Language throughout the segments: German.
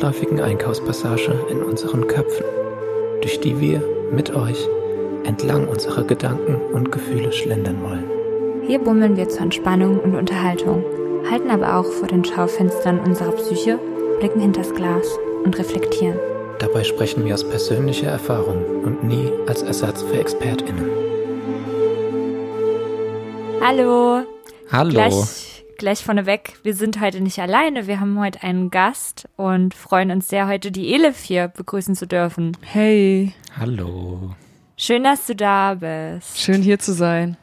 der weitläufigen Einkaufspassage in unseren Köpfen, durch die wir mit euch entlang unserer Gedanken und Gefühle schlendern wollen. Hier bummeln wir zur Entspannung und Unterhaltung, halten aber auch vor den Schaufenstern unserer Psyche, blicken hinters Glas und reflektieren. Dabei sprechen wir aus persönlicher Erfahrung und nie als Ersatz für ExpertInnen. Hallo! Hallo! Gleich, gleich vorneweg, wir sind heute nicht alleine, wir haben heute einen Gast und freuen uns sehr, heute die Elif hier begrüßen zu dürfen. Hey, Hallo! Schön, dass du da bist. schön hier zu sein.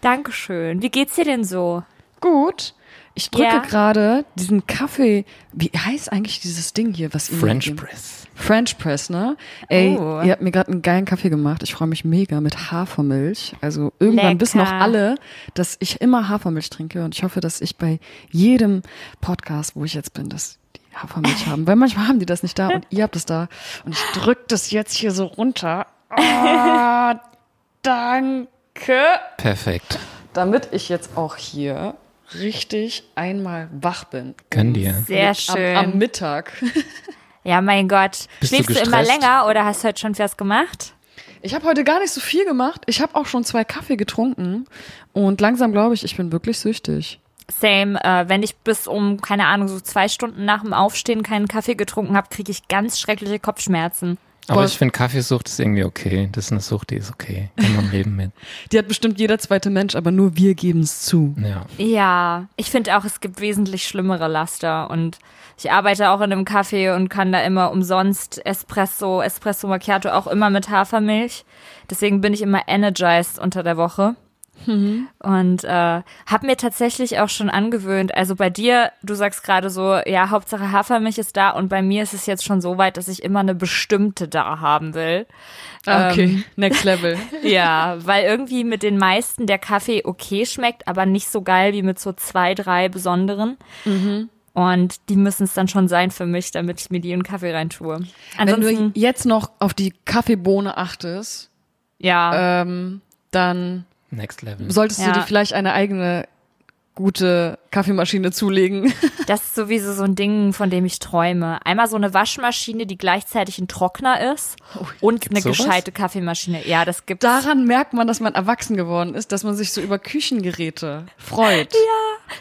Dankeschön. Wie geht's dir denn so? Gut. Ich drücke Ja. gerade diesen Kaffee. Wie heißt eigentlich dieses Ding hier, was ihr French? Press. French Press, ne? Ey, Oh. ihr habt mir gerade einen geilen Kaffee gemacht. Ich freue mich mega mit Hafermilch. Also irgendwann wissen auch Lecker. alle, dass ich immer Hafermilch trinke und ich hoffe, dass ich bei jedem Podcast, wo ich jetzt bin, dass die Hafermilch haben. Weil manchmal haben die das nicht da und ihr habt es da. Und ich drück das jetzt hier so runter. Ah, danke. Perfekt. damit ich jetzt auch hier richtig einmal wach bin. Gönn dir. Sehr Am, schön. am Mittag. ja, mein Gott. Bist du Schläfst du, immer gestresst? länger oder hast du heute schon was gemacht? Ich habe heute gar nicht so viel gemacht. Ich habe auch schon zwei Kaffee getrunken und langsam glaube ich, ich bin wirklich süchtig. Same, äh, wenn ich bis um, keine Ahnung, so zwei Stunden nach dem Aufstehen keinen Kaffee getrunken habe, kriege ich ganz schreckliche Kopfschmerzen. Aber ich finde, Kaffeesucht ist irgendwie okay. Das ist eine Sucht, die ist okay. Kann man leben mit. Die hat bestimmt jeder zweite Mensch, aber nur wir geben es zu. Ja. Ja, ich finde auch, es gibt wesentlich schlimmere Laster und ich arbeite auch in einem Café und kann da immer umsonst Espresso, Espresso Macchiato auch immer mit Hafermilch. Deswegen bin ich immer energized unter der Woche. Und äh, habe mir tatsächlich auch schon angewöhnt, also bei dir, du sagst gerade so, ja, Hauptsache Hafermilch ist da und bei mir ist es jetzt schon so weit, dass ich immer eine bestimmte da haben will. Okay, Ähm. next level. Ja, weil irgendwie mit den meisten der Kaffee okay schmeckt, aber nicht so geil wie mit so zwei, drei besonderen. Und die müssen es dann schon sein für mich, damit ich mir die in den Kaffee reintue. Wenn du Ansonsten, jetzt noch auf die Kaffeebohne achtest, ja, ähm, dann Next Level. solltest Ja. du dir vielleicht eine eigene gute Kaffeemaschine zulegen. das ist sowieso so ein Ding, von dem ich träume. Einmal so eine Waschmaschine, die gleichzeitig ein Trockner ist und eine sowas? gescheite Kaffeemaschine. Ja, das gibt's. Daran merkt man, dass man erwachsen geworden ist, dass man sich so über Küchengeräte freut.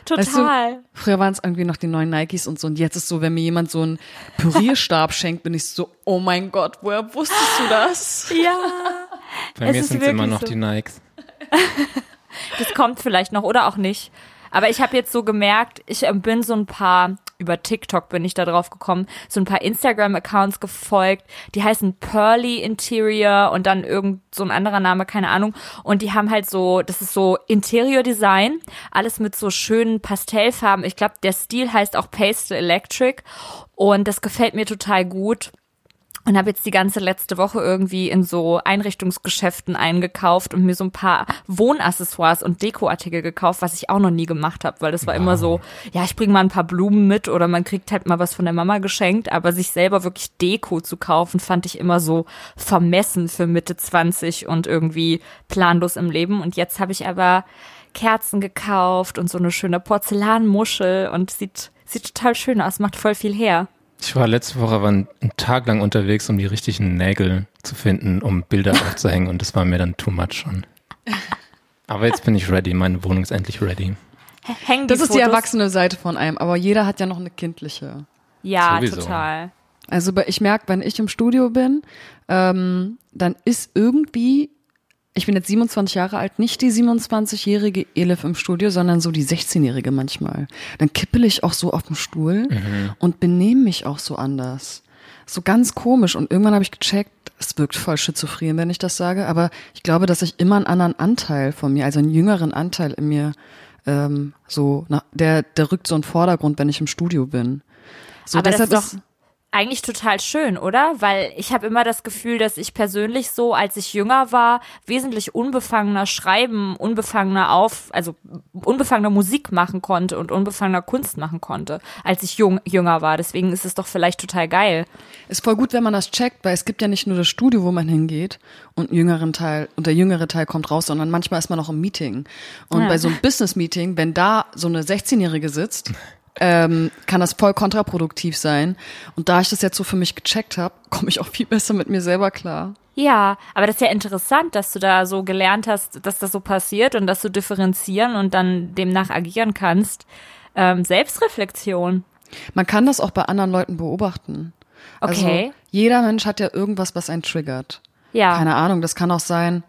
Weißt Total. du, früher waren es irgendwie noch die neuen Nikes und so und jetzt ist so, wenn mir jemand so einen Pürierstab schenkt, bin ich so, oh mein Gott, woher wusstest du das? ja. Bei Es mir sind es immer noch so. die Nikes. Das kommt vielleicht noch oder auch nicht. Aber ich habe jetzt so gemerkt, ich ähm, bin so ein paar, über TikTok bin ich da drauf gekommen, so ein paar Instagram-Accounts gefolgt, die heißen Pearly Interior und dann irgend so ein anderer Name, keine Ahnung. Und die haben halt so, das ist so Interior Design, alles mit so schönen Pastellfarben. Ich glaube, der Stil heißt auch Pastel Electric und das gefällt mir total gut. Und habe jetzt die ganze letzte Woche irgendwie in so Einrichtungsgeschäften eingekauft und mir so ein paar Wohnaccessoires und Dekoartikel gekauft, was ich auch noch nie gemacht habe, weil das war immer so, ja, ich bringe mal ein paar Blumen mit oder man kriegt halt mal was von der Mama geschenkt, aber sich selber wirklich Deko zu kaufen, fand ich immer so vermessen für Mitte 20 und irgendwie planlos im Leben. Und jetzt habe ich aber Kerzen gekauft und so eine schöne Porzellanmuschel und sieht, sieht total schön aus, macht voll viel her. Ich war letzte Woche aber einen Tag lang unterwegs, um die richtigen Nägel zu finden, um Bilder aufzuhängen und das war mir dann too much schon. Aber jetzt bin ich ready, meine Wohnung ist endlich ready. Hängen die Das ist die Fotos? erwachsene Seite von einem, aber jeder hat ja noch eine kindliche. Ja, Sowieso. total. Also ich merke, wenn ich im Studio bin, ähm, dann ist irgendwie, ich bin jetzt 27 Jahre alt, nicht die 27-jährige Elif im Studio, sondern so die 16-jährige manchmal. Dann kippel ich auch so auf dem Stuhl und benehme mich auch so anders. So ganz komisch. Und irgendwann habe ich gecheckt, es wirkt voll schizophren, wenn ich das sage, aber ich glaube, dass ich immer einen anderen Anteil von mir, also einen jüngeren Anteil in mir, ähm, so, na, der, der rückt so in den Vordergrund, wenn ich im Studio bin. So, Aber das deshalb ist doch eigentlich total schön, oder? Weil ich habe immer das Gefühl, dass ich persönlich so, als ich jünger war, wesentlich unbefangener schreiben, unbefangener auf, also unbefangener Musik machen konnte und unbefangener Kunst machen konnte, als ich jung, jünger war. Deswegen ist es doch vielleicht total geil. Ist voll gut, wenn man das checkt, weil es gibt ja nicht nur das Studio, wo man hingeht und, einen jüngeren Teil, und der jüngere Teil kommt raus, sondern manchmal ist man auch im Meeting. Und Ja. bei so einem Business-Meeting, wenn da so eine 16-Jährige sitzt ähm, kann das voll kontraproduktiv sein. Und da ich das jetzt so für mich gecheckt habe, komme ich auch viel besser mit mir selber klar. Ja, aber das ist ja interessant, dass du da so gelernt hast, dass das so passiert und dass du differenzieren und dann demnach agieren kannst. Ähm, Selbstreflexion. Man kann das auch bei anderen Leuten beobachten. Also Okay. jeder Mensch hat ja irgendwas, was einen triggert. Ja. Keine Ahnung, das kann auch sein,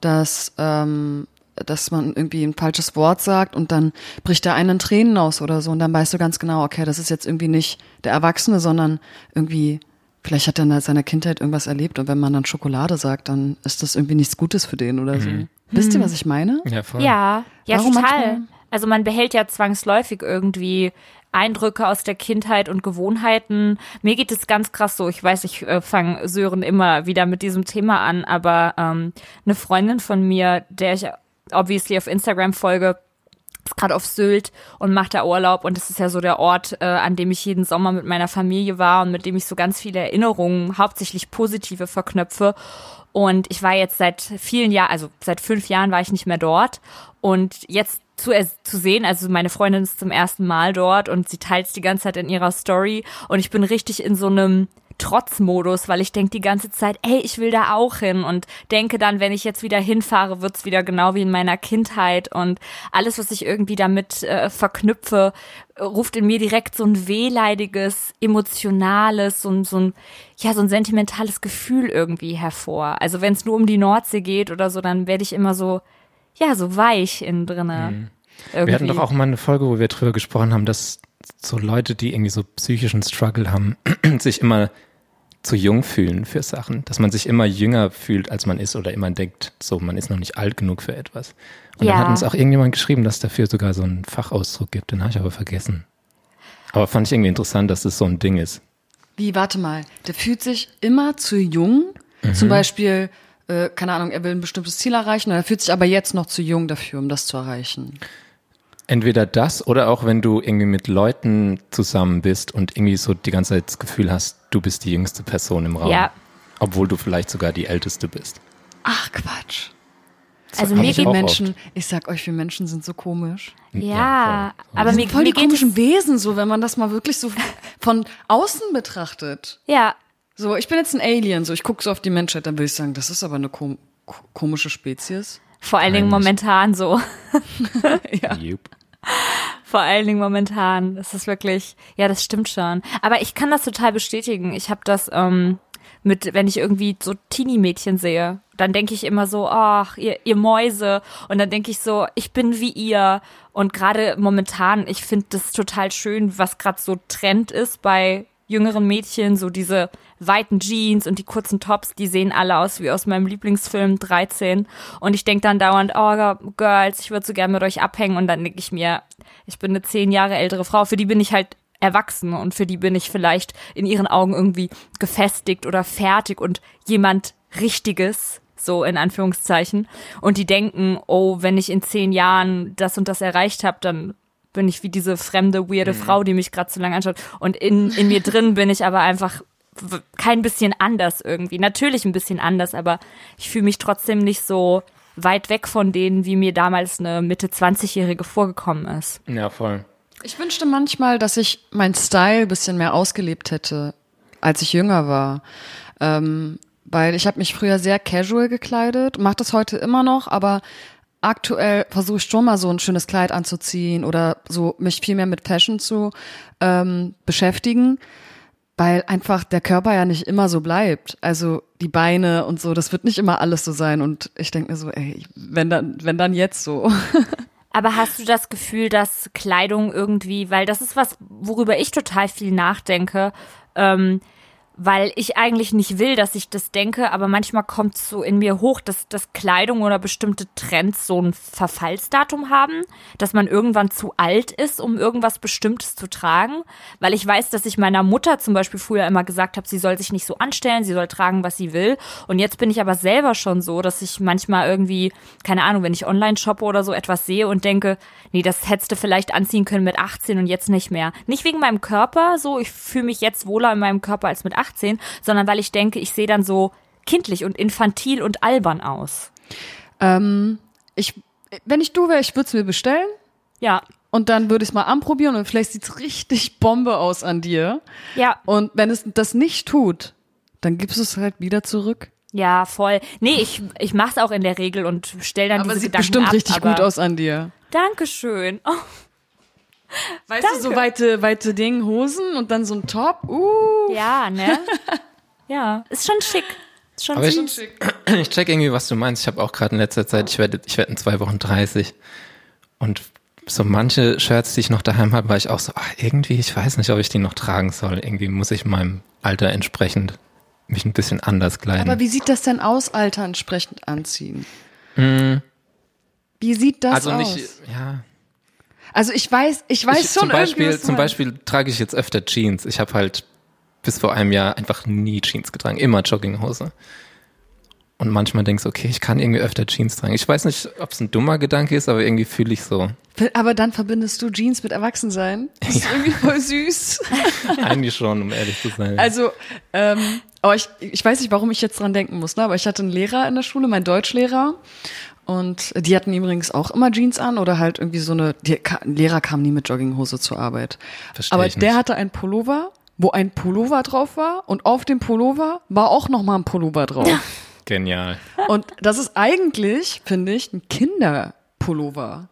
dass, ähm, dass man irgendwie ein falsches Wort sagt und dann bricht der einen in Tränen aus oder so und dann weißt du ganz genau, okay, das ist jetzt irgendwie nicht der Erwachsene, sondern irgendwie, vielleicht hat er in seiner Kindheit irgendwas erlebt und wenn man dann Schokolade sagt, dann ist das irgendwie nichts Gutes für den oder so. Wisst ihr, was ich meine? Ja, voll. Ja, ja, Warum total. manchmal? Also man behält ja zwangsläufig irgendwie Eindrücke aus der Kindheit und Gewohnheiten. Mir geht es ganz krass so. Ich weiß, ich äh, fange Sören immer wieder mit diesem Thema an, aber ähm, eine Freundin von mir, der ich obviously auf Instagram folge, ist gerade auf Sylt und macht da Urlaub. Und das ist ja so der Ort, äh, an dem ich jeden Sommer mit meiner Familie war und mit dem ich so ganz viele Erinnerungen, hauptsächlich positive, verknöpfe. Und ich war jetzt seit vielen Jahren, also seit fünf Jahren war ich nicht mehr dort. Und jetzt zu, zu sehen, also meine Freundin ist zum ersten Mal dort und sie teilt es die ganze Zeit in ihrer Story. Und ich bin richtig in so einem Trotzmodus, weil ich denke die ganze Zeit, ey, ich will da auch hin und denke dann, wenn ich jetzt wieder hinfahre, wird's wieder genau wie in meiner Kindheit und alles, was ich irgendwie damit äh, verknüpfe, ruft in mir direkt so ein wehleidiges, emotionales, so ein, so ein, ja, so ein sentimentales Gefühl irgendwie hervor. Also wenn es nur um die Nordsee geht oder so, dann werde ich immer so, ja, so weich innen drinne. Irgendwie. Wir hatten doch auch mal eine Folge, wo wir drüber gesprochen haben, dass so Leute, die irgendwie so psychischen Struggle haben, sich immer zu jung fühlen für Sachen, dass man sich immer jünger fühlt, als man ist oder immer denkt, so man ist noch nicht alt genug für etwas. Und Ja. dann hat uns auch irgendjemand geschrieben, dass es dafür sogar so einen Fachausdruck gibt, den habe ich aber vergessen. Aber fand ich irgendwie interessant, dass das so ein Ding ist. Wie, warte mal, der fühlt sich immer zu jung. Zum Beispiel, äh, keine Ahnung, er will ein bestimmtes Ziel erreichen, oder er fühlt sich aber jetzt noch zu jung dafür, um das zu erreichen. Entweder das oder auch wenn du irgendwie mit Leuten zusammen bist und irgendwie so die ganze Zeit das Gefühl hast, du bist die jüngste Person im Raum. Ja. Obwohl du vielleicht sogar die älteste bist. Ach, Quatsch. Also hab mir ich geht Menschen, ich sag euch, wir Menschen sind so komisch. ja, voll. aber mir, Voll mir die geht es, komischen Wesen, so, wenn man das mal wirklich so von außen betrachtet. ja, So, ich bin jetzt ein Alien, so, ich gucke so auf die Menschheit, dann würde ich sagen, das ist aber eine kom ko- komische Spezies. Vor allen Dingen momentan so. Ja. Jupp. Vor allen Dingen momentan. Das ist wirklich, ja, das stimmt schon. Aber ich kann das total bestätigen. Ich habe das ähm, mit, wenn ich irgendwie so Teenie-Mädchen sehe, dann denke ich immer so, ach, ihr, ihr Mäuse. Und dann denke ich so, ich bin wie ihr. Und gerade momentan, ich finde das total schön, was gerade so Trend ist bei jüngeren Mädchen, so diese weiten Jeans und die kurzen Tops, die sehen alle aus wie aus meinem Lieblingsfilm 13. Und ich denke dann dauernd, oh Girls, ich würde so gerne mit euch abhängen. Und dann denke ich mir, ich bin eine zehn Jahre ältere Frau, für die bin ich halt erwachsen und für die bin ich vielleicht in ihren Augen irgendwie gefestigt oder fertig und jemand Richtiges, so in Anführungszeichen. Und die denken, oh, wenn ich in zehn Jahren das und das erreicht habe, dann bin ich wie diese fremde, weirde Frau, die mich gerade zu lange anschaut. Und in, in mir drin bin ich aber einfach kein bisschen anders irgendwie. Natürlich ein bisschen anders, aber ich fühle mich trotzdem nicht so weit weg von denen, wie mir damals eine Mitte 20-Jährige vorgekommen ist. Ja, voll. Ich wünschte manchmal, dass ich mein Style ein bisschen mehr ausgelebt hätte, als ich jünger war. Ähm, weil ich habe mich früher sehr casual gekleidet, mache das heute immer noch, aber aktuell versuche ich schon mal so ein schönes Kleid anzuziehen oder so mich viel mehr mit Fashion zu ähm, beschäftigen, weil einfach der Körper ja nicht immer so bleibt. Also die Beine und so, das wird nicht immer alles so sein. Und ich denke mir so, ey, wenn dann, wenn dann jetzt so. Aber hast du das Gefühl, dass Kleidung irgendwie, weil das ist was, worüber ich total viel nachdenke, ähm, weil ich eigentlich nicht will, dass ich das denke, aber manchmal kommt es so in mir hoch, dass, dass Kleidung oder bestimmte Trends so ein Verfallsdatum haben, dass man irgendwann zu alt ist, um irgendwas Bestimmtes zu tragen. Weil ich weiß, dass ich meiner Mutter zum Beispiel früher immer gesagt habe, sie soll sich nicht so anstellen, sie soll tragen, was sie will. Und jetzt bin ich aber selber schon so, dass ich manchmal irgendwie, keine Ahnung, wenn ich online shoppe oder so etwas sehe und denke, nee, das hättest du vielleicht anziehen können mit 18 und jetzt nicht mehr. Nicht wegen meinem Körper, so, ich fühle mich jetzt wohler in meinem Körper als mit 18, sondern weil ich denke, ich sehe dann so kindlich und infantil und albern aus. Ähm, ich, wenn ich du wäre, ich würde es mir bestellen. Ja, und dann würde ich es mal anprobieren und vielleicht sieht's richtig Bombe aus an dir. Ja, Und wenn es das nicht tut, dann gibst du es halt wieder zurück. ja, voll. Nee, ich, ich mach's auch in der Regel und stell dann Aber diese sieht Gedanken bestimmt ab, richtig aber gut aus an dir. Dankeschön. Oh, Weißt du, so weite, weite Ding, Hosen und dann so ein Top. Uh. ja, ne? Ja, ist schon schick. Ist schon Aber ich, süß. ich check irgendwie, was du meinst. Ich habe auch gerade in letzter Zeit, ich werde ich werd in zwei Wochen 30. Und so manche Shirts, die ich noch daheim habe, war ich auch so, ach, irgendwie, ich weiß nicht, ob ich die noch tragen soll. Irgendwie muss ich meinem Alter entsprechend mich ein bisschen anders kleiden. Aber wie sieht das denn aus, Alter entsprechend anziehen? Wie sieht das also aus? nicht, ja. Also ich weiß, ich weiß ich, schon zum Beispiel, irgendwie, zum. Beispiel trage ich jetzt öfter Jeans. Ich habe halt bis vor einem Jahr einfach nie Jeans getragen, immer Jogginghose. Und manchmal denkst du, okay, ich kann irgendwie öfter Jeans tragen. Ich weiß nicht, ob es ein dummer Gedanke ist, aber irgendwie fühle ich so. Aber dann verbindest du Jeans mit Erwachsensein. Das ist irgendwie voll süß. Eigentlich schon, um ehrlich zu sein. Also, ähm, aber ich, ich weiß nicht, warum ich jetzt dran denken muss, ne? aber ich hatte einen Lehrer in der Schule, mein Deutschlehrer. Und die hatten übrigens auch immer Jeans an oder halt irgendwie so eine, die, ein Lehrer kam nie mit Jogginghose zur Arbeit. Versteh aber ich der nicht. hatte einen Pullover, wo ein Pullover drauf war und auf dem Pullover war auch nochmal ein Pullover drauf. Genial. Und das ist eigentlich, finde ich, ein Kinderpullover.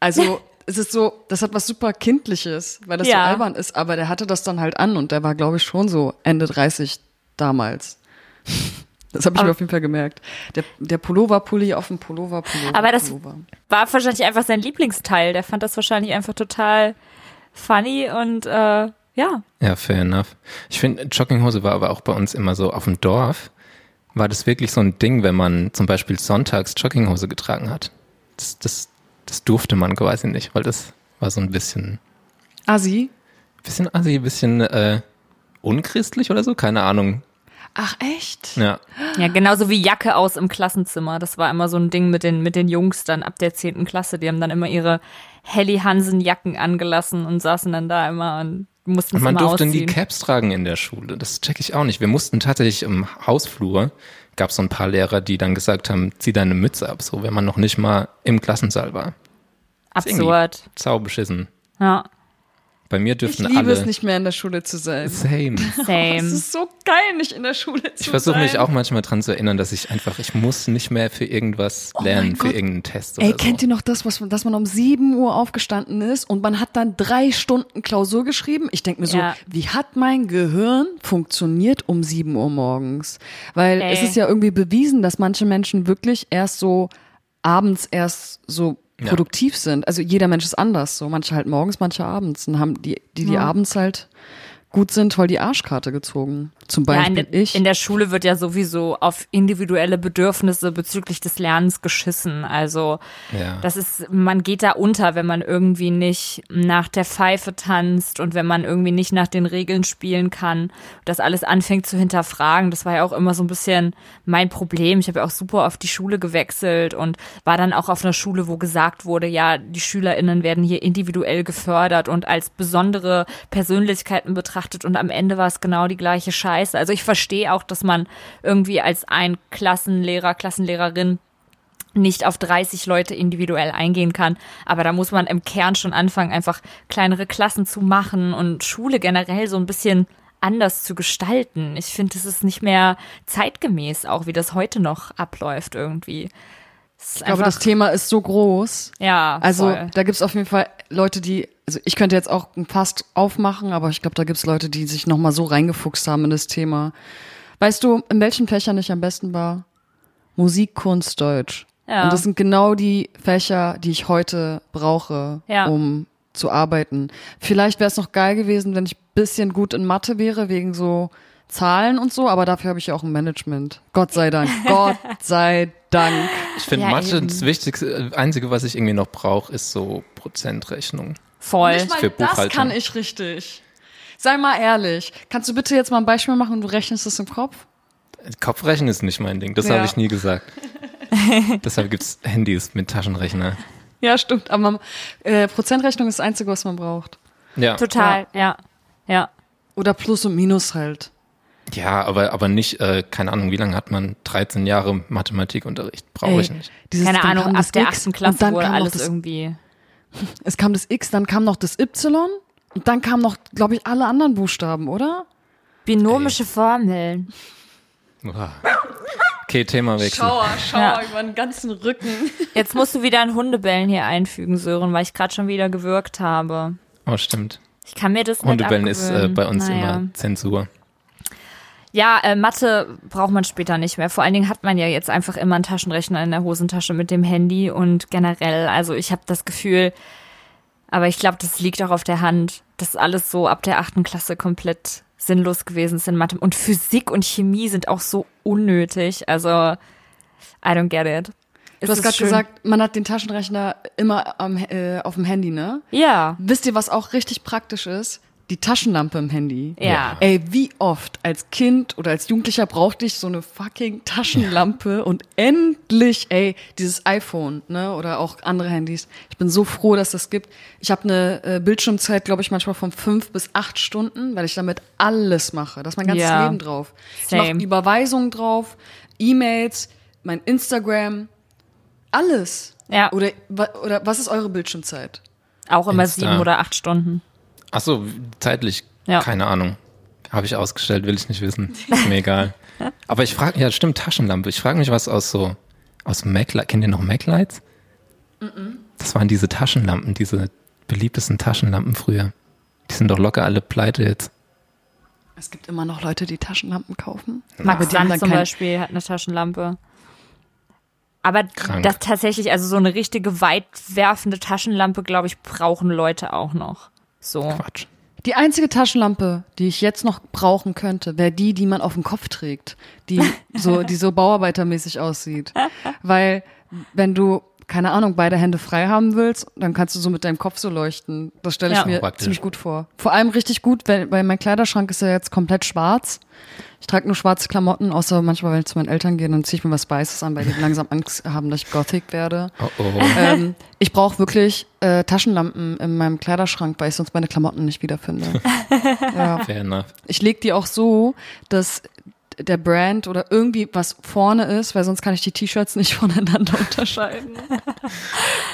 Also es ist so, das hat was super Kindliches, weil das Ja. so albern ist, aber der hatte das dann halt an und der war, glaube ich, schon so Ende 30 damals. Das habe ich mir Aber- auf jeden Fall gemerkt. Der, der Pullover-Pulli auf dem Pullover-Pullover. Aber das- Pullover. War wahrscheinlich einfach sein Lieblingsteil. Der fand das wahrscheinlich einfach total funny und äh, ja. Ja, fair enough. Ich finde, Jogginghose war aber auch bei uns immer so auf dem Dorf. War das wirklich so ein Ding, wenn man zum Beispiel sonntags Jogginghose getragen hat? Das, das, das durfte man quasi nicht, weil das war so ein bisschen, Assi. bisschen assi, ein bisschen äh, unchristlich oder so, keine Ahnung. Ach, echt? Ja, Ja, genauso wie Jacke aus im Klassenzimmer. Das war immer so ein Ding mit den, mit den Jungs dann ab der zehnten Klasse. Die haben dann immer ihre Helly Hansen Jacken angelassen und saßen dann da immer und mussten und man immer durfte nie ausziehen. Caps tragen in der Schule. Das check ich auch nicht. Wir mussten tatsächlich im Hausflur, gab es so ein paar Lehrer, die dann gesagt haben, zieh deine Mütze ab, so wenn man noch nicht mal im Klassensaal war. Absurd. Sau beschissen. Ja, Bei mir Ich dürften liebe alle. es nicht mehr in der Schule zu sein. Same. Es same. ist so geil, nicht in der Schule zu sein. Ich versuche mich auch manchmal dran zu erinnern, dass ich einfach, ich muss nicht mehr für irgendwas Oh lernen, für irgendeinen Test oder Ey, so. kennt ihr noch das, was, dass man um 7 Uhr aufgestanden ist und man hat dann drei Stunden Klausur geschrieben? Ich denke mir so, Ja. wie hat mein Gehirn funktioniert um 7 Uhr morgens? Weil Ey. es ist ja irgendwie bewiesen, dass manche Menschen wirklich erst so abends erst so Ja. produktiv sind. Also jeder Mensch ist anders. So manche halt morgens, manche abends. Und haben die, die, die Ja. abends halt gut sind, voll die Arschkarte gezogen. Zum Ja, Beispiel in, der, ich. in der Schule wird ja sowieso auf individuelle Bedürfnisse bezüglich des Lernens geschissen. Also Ja. das ist, man geht da unter, wenn man irgendwie nicht nach der Pfeife tanzt und wenn man irgendwie nicht nach den Regeln spielen kann, das alles anfängt zu hinterfragen. Das war ja auch immer so ein bisschen mein Problem. Ich habe ja auch super auf die Schule gewechselt und war dann auch auf einer Schule, wo gesagt wurde, ja, die SchülerInnen werden hier individuell gefördert und als besondere Persönlichkeiten betrachtet und am Ende war es genau die gleiche Scheiße. Also ich verstehe auch, dass man irgendwie als ein Klassenlehrer, Klassenlehrerin nicht auf 30 Leute individuell eingehen kann. Aber da muss man im Kern schon anfangen, einfach kleinere Klassen zu machen und Schule generell so ein bisschen anders zu gestalten. Ich finde, es ist nicht mehr zeitgemäß, auch wie das heute noch abläuft irgendwie. Es ich glaube, das Thema ist so groß. ja, Also voll. da gibt's auf jeden Fall Leute, die, also ich könnte jetzt auch Fast aufmachen, aber ich glaube, da gibt's Leute, die sich nochmal so reingefuchst haben in das Thema. Weißt du, in welchen Fächern ich am besten war? Musik, Kunst, Deutsch. Ja. Und das sind genau die Fächer, die ich heute brauche, Ja. um zu arbeiten. Vielleicht wäre es noch geil gewesen, wenn ich bisschen gut in Mathe wäre, wegen so Zahlen und so, aber dafür habe ich ja auch ein Management. Gott sei Dank. Gott sei Dank. Ich finde Ja, Mathe eben. das Wichtigste, äh, Einzige, was ich irgendwie noch brauche, ist so Prozentrechnung. Voll. Nicht mal für das kann ich richtig. Sei mal ehrlich. Kannst du bitte jetzt mal ein Beispiel machen und du rechnest es im Kopf? Kopfrechnen ist nicht mein Ding, das Ja. habe ich nie gesagt. Deshalb gibt's Handys mit Taschenrechner. Ja, stimmt. Aber man, äh, Prozentrechnung ist das Einzige, was man braucht. Ja, Total, ja. Ja. Oder Plus und Minus halt. ja aber, aber nicht, äh, keine Ahnung, wie lange hat man 13 Jahre Mathematikunterricht? Brauche ich nicht. Dieses, Keine Ahnung, ab der X achten Klasse und dann wurde alles irgendwie. Es kam das X, dann kam noch das Y und dann kamen noch, glaube ich, alle anderen Buchstaben, oder? Binomische Formeln. Uah. Okay, Themawechsel. Schauer Ja. über den ganzen Rücken. Jetzt musst du wieder ein Hundebellen hier einfügen, Sören, weil ich gerade schon wieder gewürgt habe. Oh, stimmt. Ich kann mir das nicht Hundebellen ist äh, bei uns naja. immer Zensur. Ja, äh, Mathe braucht man später nicht mehr. Vor allen Dingen hat man ja jetzt einfach immer einen Taschenrechner in der Hosentasche mit dem Handy und generell, also ich habe das Gefühl, aber ich glaube, das liegt auch auf der Hand, dass alles so ab der achten Klasse komplett sinnlos gewesen ist in Mathe. Und Physik und Chemie sind auch so unnötig. Also, I don't get it. Du hast gerade gesagt, man hat den Taschenrechner immer am, äh, auf dem Handy, ne? Ja. Wisst ihr, was auch richtig praktisch ist? Die Taschenlampe im Handy. Ja. Ey, wie oft als Kind oder als Jugendlicher brauchte ich so eine fucking Taschenlampe und endlich, ey, dieses iPhone, ne, oder auch andere Handys. Ich bin so froh, dass das gibt. Ich habe eine äh, Bildschirmzeit, glaube ich, manchmal von fünf bis acht Stunden, weil ich damit alles mache. Da ist mein ganzes Ja. Leben drauf. Ich Same. mache Überweisungen drauf, E-Mails, mein Instagram, alles. Ja. Oder, oder was ist eure Bildschirmzeit? Auch immer Insta. sieben oder acht Stunden. Ach so, zeitlich, Ja. keine Ahnung. Habe ich ausgestellt, will ich nicht wissen. Ist mir egal. Aber ich frage, ja, stimmt, Taschenlampe. Ich frage mich, was aus so, aus Mac, kennt ihr noch Mac-Lights? Das waren diese Taschenlampen, diese beliebtesten Taschenlampen früher. Die sind doch locker alle pleite jetzt. Es gibt immer noch Leute, die Taschenlampen kaufen. Max Sand dann zum Beispiel hat eine Taschenlampe. Aber Krank. das tatsächlich, also so eine richtige weitwerfende Taschenlampe, glaube ich, brauchen Leute auch noch. So. Quatsch. Die einzige Taschenlampe, die ich jetzt noch brauchen könnte, wäre die, die man auf dem Kopf trägt, die so, die so bauarbeitermäßig aussieht. Weil wenn du keine Ahnung, beide Hände frei haben willst, dann kannst du so mit deinem Kopf so leuchten. Das stelle ich Ja. mir Praktisch. ziemlich gut vor. Vor allem richtig gut, weil, weil mein Kleiderschrank ist ja jetzt komplett schwarz. Ich trage nur schwarze Klamotten, außer manchmal, wenn ich zu meinen Eltern gehe, dann ziehe ich mir was Weißes an, weil die langsam Angst haben, dass ich Gothic werde. Oh oh. ähm, ich brauche wirklich äh, Taschenlampen in meinem Kleiderschrank, weil ich sonst meine Klamotten nicht wiederfinde. ja. Fair enough. Ich leg die auch so, dass der Brand oder irgendwie was vorne ist, weil sonst kann ich die T-Shirts nicht voneinander unterscheiden.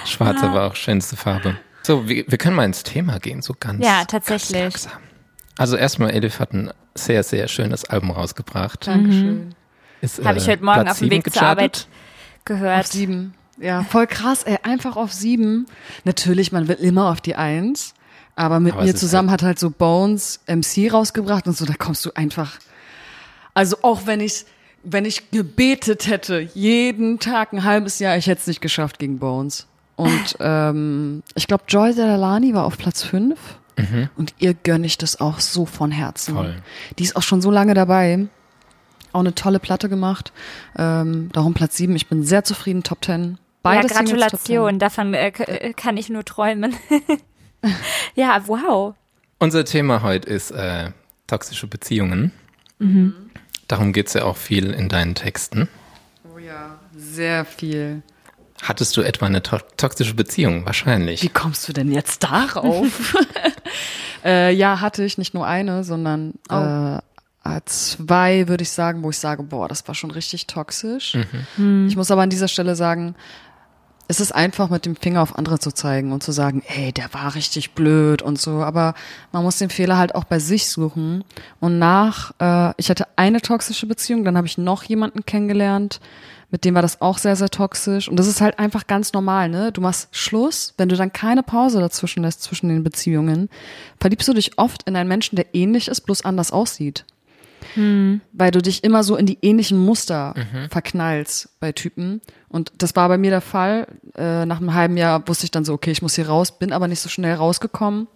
Schwarz aber auch schönste Farbe. So, wir, wir können mal ins Thema gehen, so ganz, Ja, tatsächlich. ganz langsam. Also erstmal, Elif hat ein sehr, sehr schönes Album rausgebracht. Dankeschön. Ist, Habe äh, ich heute Morgen Platz auf dem Weg zur gechartet. Arbeit gehört. Auf sieben. Ja, voll krass, ey, einfach auf sieben. Natürlich, man will immer auf die Eins. Aber mit Aber mir zusammen hat halt so Bones MC rausgebracht und so, da kommst du einfach. Also auch wenn ich, wenn ich gebetet hätte, jeden Tag ein halbes Jahr, ich hätte es nicht geschafft gegen Bones. Und ähm, ich glaube, Joy Delalani war auf Platz fünf. Und ihr gönne ich das auch so von Herzen. Voll. Die ist auch schon so lange dabei. Auch eine tolle Platte gemacht. Ähm, darum Platz sieben. Ich bin sehr zufrieden. Top ten. ja, Beide Singles Top Gratulation, davon äh, äh, kann ich nur träumen. ja, wow. Unser Thema heute ist äh, toxische Beziehungen. Mhm. Darum geht's ja auch viel in deinen Texten. 10. Oh ja, sehr viel. Hattest du etwa eine to toxische Beziehung? Wahrscheinlich. Wie kommst du denn jetzt darauf? äh, ja, hatte ich nicht nur eine, sondern äh, äh, zwei, würde ich sagen, wo ich sage, boah, das war schon richtig toxisch. Ich muss aber an dieser Stelle sagen, es ist einfach mit dem Finger auf andere zu zeigen und zu sagen, ey, der war richtig blöd und so. Aber man muss den Fehler halt auch bei sich suchen. Und nach, äh, ich hatte eine toxische Beziehung, dann habe ich noch jemanden kennengelernt, mit dem war das auch sehr, sehr toxisch. Und das ist halt einfach ganz normal, ne? Du machst Schluss, wenn du dann keine Pause dazwischen lässt, zwischen den Beziehungen, verliebst du dich oft in einen Menschen, der ähnlich ist, bloß anders aussieht weil du dich immer so in die ähnlichen Muster verknallst bei Typen. Und das war bei mir der Fall. Äh, nach einem halben Jahr wusste ich dann so, okay, ich muss hier raus, bin aber nicht so schnell rausgekommen,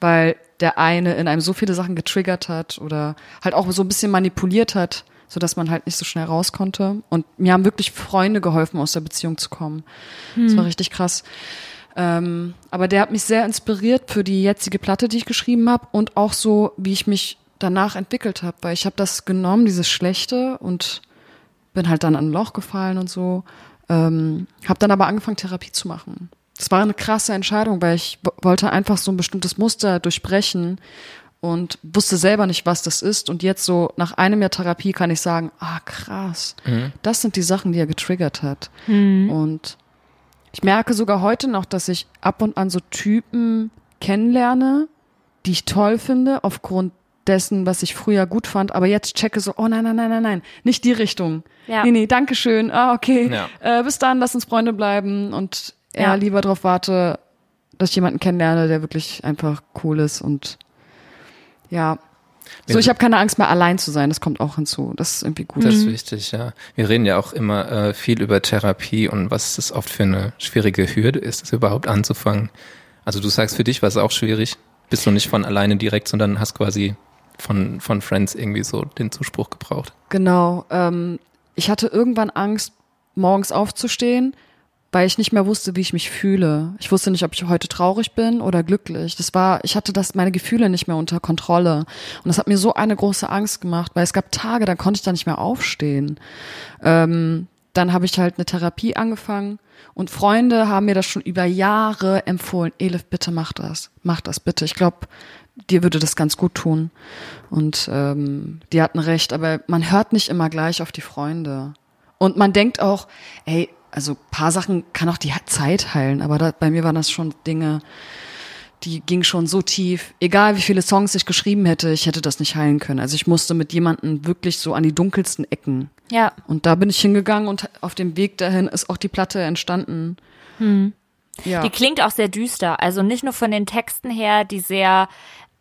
weil der eine in einem so viele Sachen getriggert hat oder halt auch so ein bisschen manipuliert hat, so dass man halt nicht so schnell raus konnte. Und mir haben wirklich Freunde geholfen, aus der Beziehung zu kommen. Das war richtig krass. Ähm, aber der hat mich sehr inspiriert für die jetzige Platte, die ich geschrieben habe und auch so, wie ich mich danach entwickelt habe, weil ich habe das genommen, dieses Schlechte und bin halt dann an ein Loch gefallen und so. Ähm, habe dann aber angefangen, Therapie zu machen. Das war eine krasse Entscheidung, weil ich wollte einfach so ein bestimmtes Muster durchbrechen und wusste selber nicht, was das ist. Und jetzt so nach einem Jahr Therapie kann ich sagen, ah krass, das sind die Sachen, die er getriggert hat. Und Ich merke sogar heute noch, dass ich ab und an so Typen kennenlerne, die ich toll finde, aufgrund dessen, was ich früher gut fand, aber jetzt checke so, oh nein, nein, nein, nein, nein, nicht die Richtung. Ja. Nee, nee, danke schön, ah, okay, Ja. äh, bis dann, lass uns Freunde bleiben und eher Ja. lieber darauf warte, dass ich jemanden kennenlerne, der wirklich einfach cool ist und ja. So, ich habe keine Angst mehr, allein zu sein, das kommt auch hinzu. Das ist irgendwie gut. Das ist wichtig, ja. Wir reden ja auch immer äh, viel über Therapie und was das oft für eine schwierige Hürde ist, das überhaupt anzufangen. Also du sagst, für dich war es auch schwierig. Bist du nicht von alleine direkt, sondern hast quasi von, von Friends irgendwie so den Zuspruch gebraucht. Genau. Ähm, ich hatte irgendwann Angst, morgens aufzustehen, weil ich nicht mehr wusste, wie ich mich fühle. Ich wusste nicht, ob ich heute traurig bin oder glücklich. Das war, ich hatte das, meine Gefühle nicht mehr unter Kontrolle. Und das hat mir so eine große Angst gemacht, weil es gab Tage, da konnte ich da nicht mehr aufstehen. Ähm, dann habe ich halt eine Therapie angefangen und Freunde haben mir das schon über Jahre empfohlen. Elif, bitte mach das. Mach das bitte. Ich glaube, dir würde das ganz gut tun. Und ähm, die hatten recht, aber man hört nicht immer gleich auf die Freunde. Und man denkt auch, ey, also paar Sachen kann auch die Zeit heilen, aber da, bei mir waren das schon Dinge, die ging schon so tief. Egal wie viele Songs ich geschrieben hätte, ich hätte das nicht heilen können. Also ich musste mit jemandem wirklich so an die dunkelsten Ecken. Ja. Und da bin ich hingegangen und auf dem Weg dahin ist auch die Platte entstanden. Ja. Die klingt auch sehr düster. Also nicht nur von den Texten her, die sehr,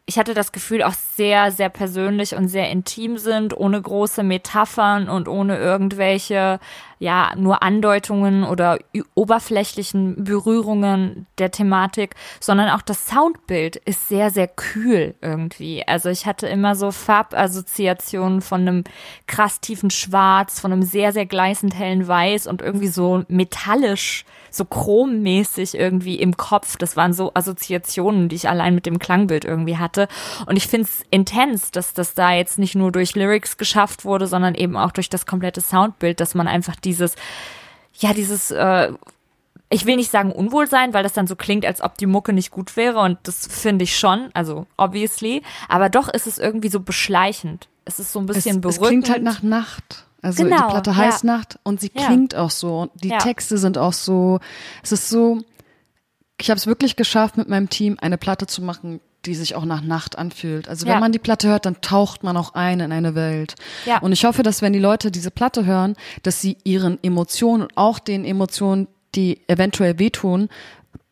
ich hatte das Gefühl, auch sehr, sehr persönlich und sehr intim sind, ohne große Metaphern und ohne irgendwelche, ja, nur Andeutungen oder oberflächlichen Berührungen der Thematik, sondern auch das Soundbild ist sehr, sehr kühl irgendwie. Also ich hatte immer so Farbassoziationen von einem krass tiefen Schwarz, von einem sehr, sehr gleißend hellen Weiß und irgendwie so metallisch, so chrommäßig irgendwie im Kopf. Das waren so Assoziationen, die ich allein mit dem Klangbild irgendwie hatte. Und ich finde es intens, dass das da jetzt nicht nur durch Lyrics geschafft wurde, sondern eben auch durch das komplette Soundbild, dass man einfach dieses, ja, dieses, äh, ich will nicht sagen Unwohlsein, weil das dann so klingt, als ob die Mucke nicht gut wäre und das finde ich schon, also obviously, aber doch ist es irgendwie so beschleichend. Es ist so ein es, bisschen es beruhigend. klingt halt nach Nacht. Also Genau, die Platte ja. heißt Nacht und sie Ja. klingt auch so und die Ja. Texte sind auch so. Es ist so. Ich habe es wirklich geschafft, mit meinem Team eine Platte zu machen, die sich auch nach Nacht anfühlt. Also wenn Ja. man die Platte hört, dann taucht man auch ein in eine Welt. Ja. Und ich hoffe, dass wenn die Leute diese Platte hören, dass sie ihren Emotionen und auch den Emotionen, die eventuell wehtun,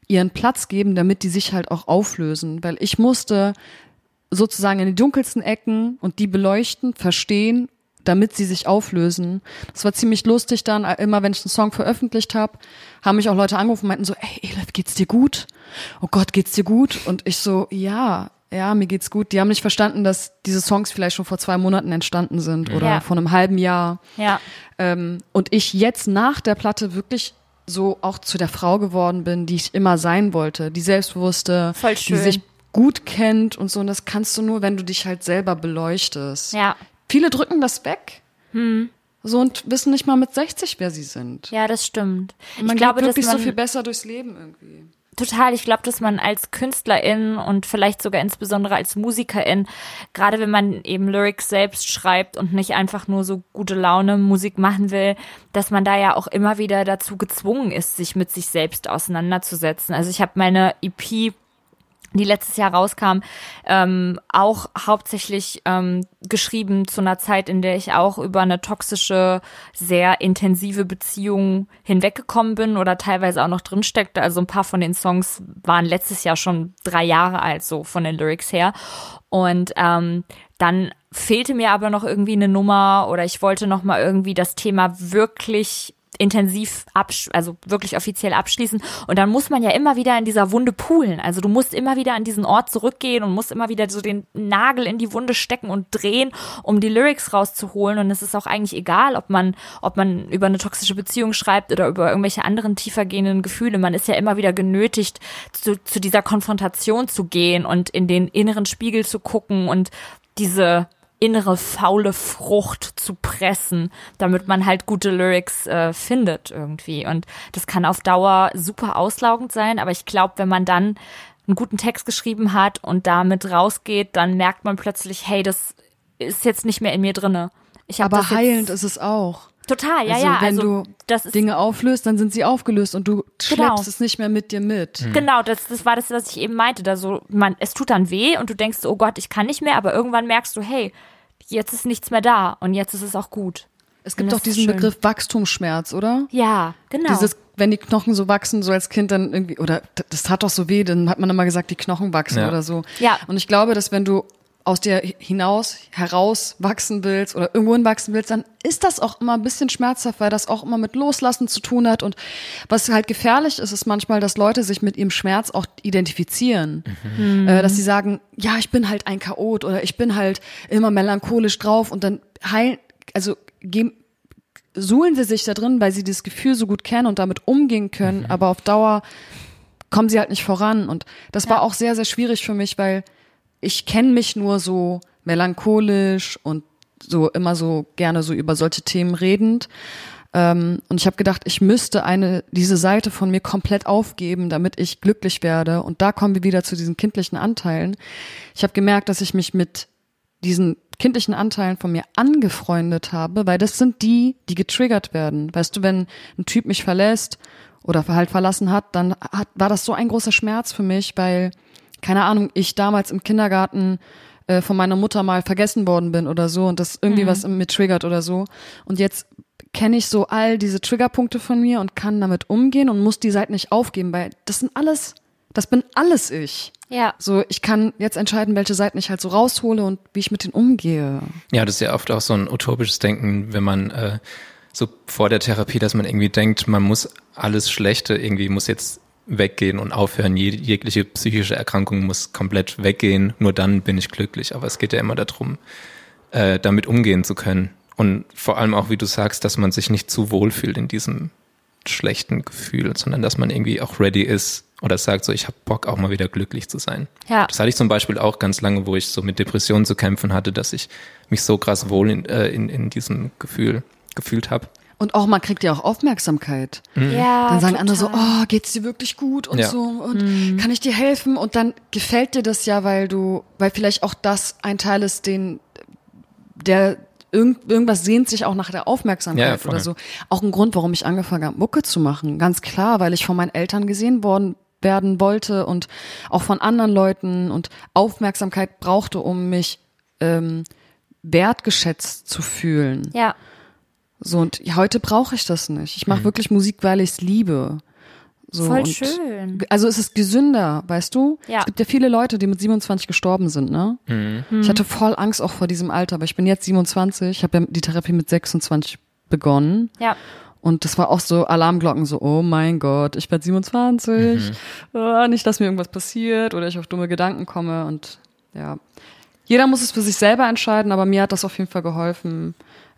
ihren Platz geben, damit die sich halt auch auflösen. Weil ich musste sozusagen in die dunkelsten Ecken und die beleuchten, verstehen, damit sie sich auflösen. Das war ziemlich lustig dann, immer wenn ich einen Song veröffentlicht habe, haben mich auch Leute angerufen und meinten so, ey Elif, geht's dir gut? Oh Gott, geht's dir gut? Und ich so, ja, ja, mir geht's gut. Die haben nicht verstanden, dass diese Songs vielleicht schon vor zwei Monaten entstanden sind oder Ja. vor einem halben Jahr. Ja. Ähm, und ich jetzt nach der Platte wirklich so auch zu der Frau geworden bin, die ich immer sein wollte, die selbstbewusste, die sich gut kennt und so. Und das kannst du nur, wenn du dich halt selber beleuchtest. Ja. Viele drücken das weg. So und wissen nicht mal mit 60, wer sie sind. Ja, das stimmt. Und man ich glaube, geht wirklich dass man so viel besser durchs Leben irgendwie. Total, ich glaube, dass man als Künstlerin und vielleicht sogar insbesondere als Musikerin, gerade wenn man eben Lyrics selbst schreibt und nicht einfach nur so gute Laune Musik machen will, dass man da ja auch immer wieder dazu gezwungen ist, sich mit sich selbst auseinanderzusetzen. Also ich habe meine EP die letztes Jahr rauskam, ähm, auch hauptsächlich ähm, geschrieben zu einer Zeit, in der ich auch über eine toxische, sehr intensive Beziehung hinweggekommen bin oder teilweise auch noch drin steckte. Also ein paar von den Songs waren letztes Jahr schon drei Jahre alt, so von den Lyrics her. Und ähm, dann fehlte mir aber noch irgendwie eine Nummer oder ich wollte noch mal irgendwie das Thema wirklich intensiv absch also wirklich offiziell abschließen und dann muss man ja immer wieder in dieser Wunde poolen. Also du musst immer wieder an diesen Ort zurückgehen und musst immer wieder so den Nagel in die Wunde stecken und drehen, um die Lyrics rauszuholen und es ist auch eigentlich egal, ob man ob man über eine toxische Beziehung schreibt oder über irgendwelche anderen tiefergehenden Gefühle. Man ist ja immer wieder genötigt zu, zu dieser Konfrontation zu gehen und in den inneren Spiegel zu gucken und diese innere faule Frucht zu pressen, damit man halt gute Lyrics äh, findet irgendwie. Und das kann auf Dauer super auslaugend sein, aber ich glaube, wenn man dann einen guten Text geschrieben hat und damit rausgeht, dann merkt man plötzlich, hey, das ist jetzt nicht mehr in mir drinne. Ich Aber heilend ist es auch. Total, ja, also, ja. Wenn also, du das ist Dinge auflöst, dann sind sie aufgelöst und du schleppst Genau. es nicht mehr mit dir mit. Genau, das, das war das, was ich eben meinte. Da so, man, es tut dann weh und du denkst, oh Gott, ich kann nicht mehr, aber irgendwann merkst du, hey, jetzt ist nichts mehr da und jetzt ist es auch gut. Es gibt doch diesen. Begriff Wachstumsschmerz, oder? Ja, genau. Dieses, wenn die Knochen so wachsen, so als Kind dann irgendwie, oder das tat doch so weh, dann hat man immer gesagt, die Knochen wachsen Ja. oder so. Ja. Und ich glaube, dass wenn du aus dir hinaus, heraus wachsen willst oder irgendwo hinwachsen willst, dann ist das auch immer ein bisschen schmerzhaft, weil das auch immer mit Loslassen zu tun hat. Und was halt gefährlich ist, ist manchmal, dass Leute sich mit ihrem Schmerz auch identifizieren. Äh, dass sie sagen, ja, ich bin halt ein Chaot oder ich bin halt immer melancholisch drauf und dann heilen, also geben, suhlen sie sich da drin, weil sie dieses Gefühl so gut kennen und damit umgehen können, aber auf Dauer kommen sie halt nicht voran. Und das war auch sehr, sehr schwierig für mich, weil ich kenne mich nur so melancholisch und so immer so gerne so über solche Themen redend. Ähm, und ich habe gedacht, ich müsste eine diese Seite von mir komplett aufgeben, damit ich glücklich werde. Und da kommen wir wieder zu diesen kindlichen Anteilen. Ich habe gemerkt, dass ich mich mit diesen kindlichen Anteilen von mir angefreundet habe, weil das sind die, die getriggert werden. Weißt du, wenn ein Typ mich verlässt oder halt verlassen hat, dann hat, war das so ein großer Schmerz für mich, weil, keine Ahnung, ich damals im Kindergarten äh, von meiner Mutter mal vergessen worden bin oder so und das irgendwie was in mir triggert oder so. Und jetzt kenne ich so all diese Triggerpunkte von mir und kann damit umgehen und muss die Seite nicht aufgeben, weil das sind alles, das bin alles ich. ja. So, ich kann jetzt entscheiden, welche Seiten ich halt so raushole und wie ich mit denen umgehe. Ja, das ist ja oft auch so ein utopisches Denken, wenn man äh, so vor der Therapie, dass man irgendwie denkt, man muss alles Schlechte irgendwie muss jetzt weggehen und aufhören. Je, jegliche psychische Erkrankung muss komplett weggehen. Nur dann bin ich glücklich. Aber es geht ja immer darum, äh, damit umgehen zu können. Und vor allem auch, wie du sagst, dass man sich nicht zu wohl fühlt in diesem schlechten Gefühl, sondern dass man irgendwie auch ready ist oder sagt so, ich habe Bock auch mal wieder glücklich zu sein. Ja. Das hatte ich zum Beispiel auch ganz lange, wo ich so mit Depressionen zu kämpfen hatte, dass ich mich so krass wohl in, äh, in, in diesem Gefühl gefühlt habe. Und auch man kriegt ja auch Aufmerksamkeit. Ja, Dann sagen andere so, total. oh, geht's dir wirklich gut und Ja. so und kann ich dir helfen? Und dann gefällt dir das ja, weil du, weil vielleicht auch das ein Teil ist, den der irgend, irgendwas sehnt sich auch nach der Aufmerksamkeit Ja, oder so. Auch ein Grund, warum ich angefangen habe, Mucke zu machen. Ganz klar, weil ich von meinen Eltern gesehen worden werden wollte und auch von anderen Leuten und Aufmerksamkeit brauchte, um mich ähm, wertgeschätzt zu fühlen. Ja. So, und heute brauche ich das nicht. Ich mache wirklich Musik, weil ich es liebe. So, Voll schön. Also es ist gesünder, weißt du? Ja. Es gibt ja viele Leute, die mit 27 gestorben sind, ne? Ich hatte voll Angst auch vor diesem Alter, aber ich bin jetzt 27, ich habe ja die Therapie mit 26 begonnen. Ja. Und das war auch so Alarmglocken, so, oh mein Gott, ich werde 27, ah, nicht, dass mir irgendwas passiert oder ich auf dumme Gedanken komme. Und ja, jeder muss es für sich selber entscheiden, aber mir hat das auf jeden Fall geholfen,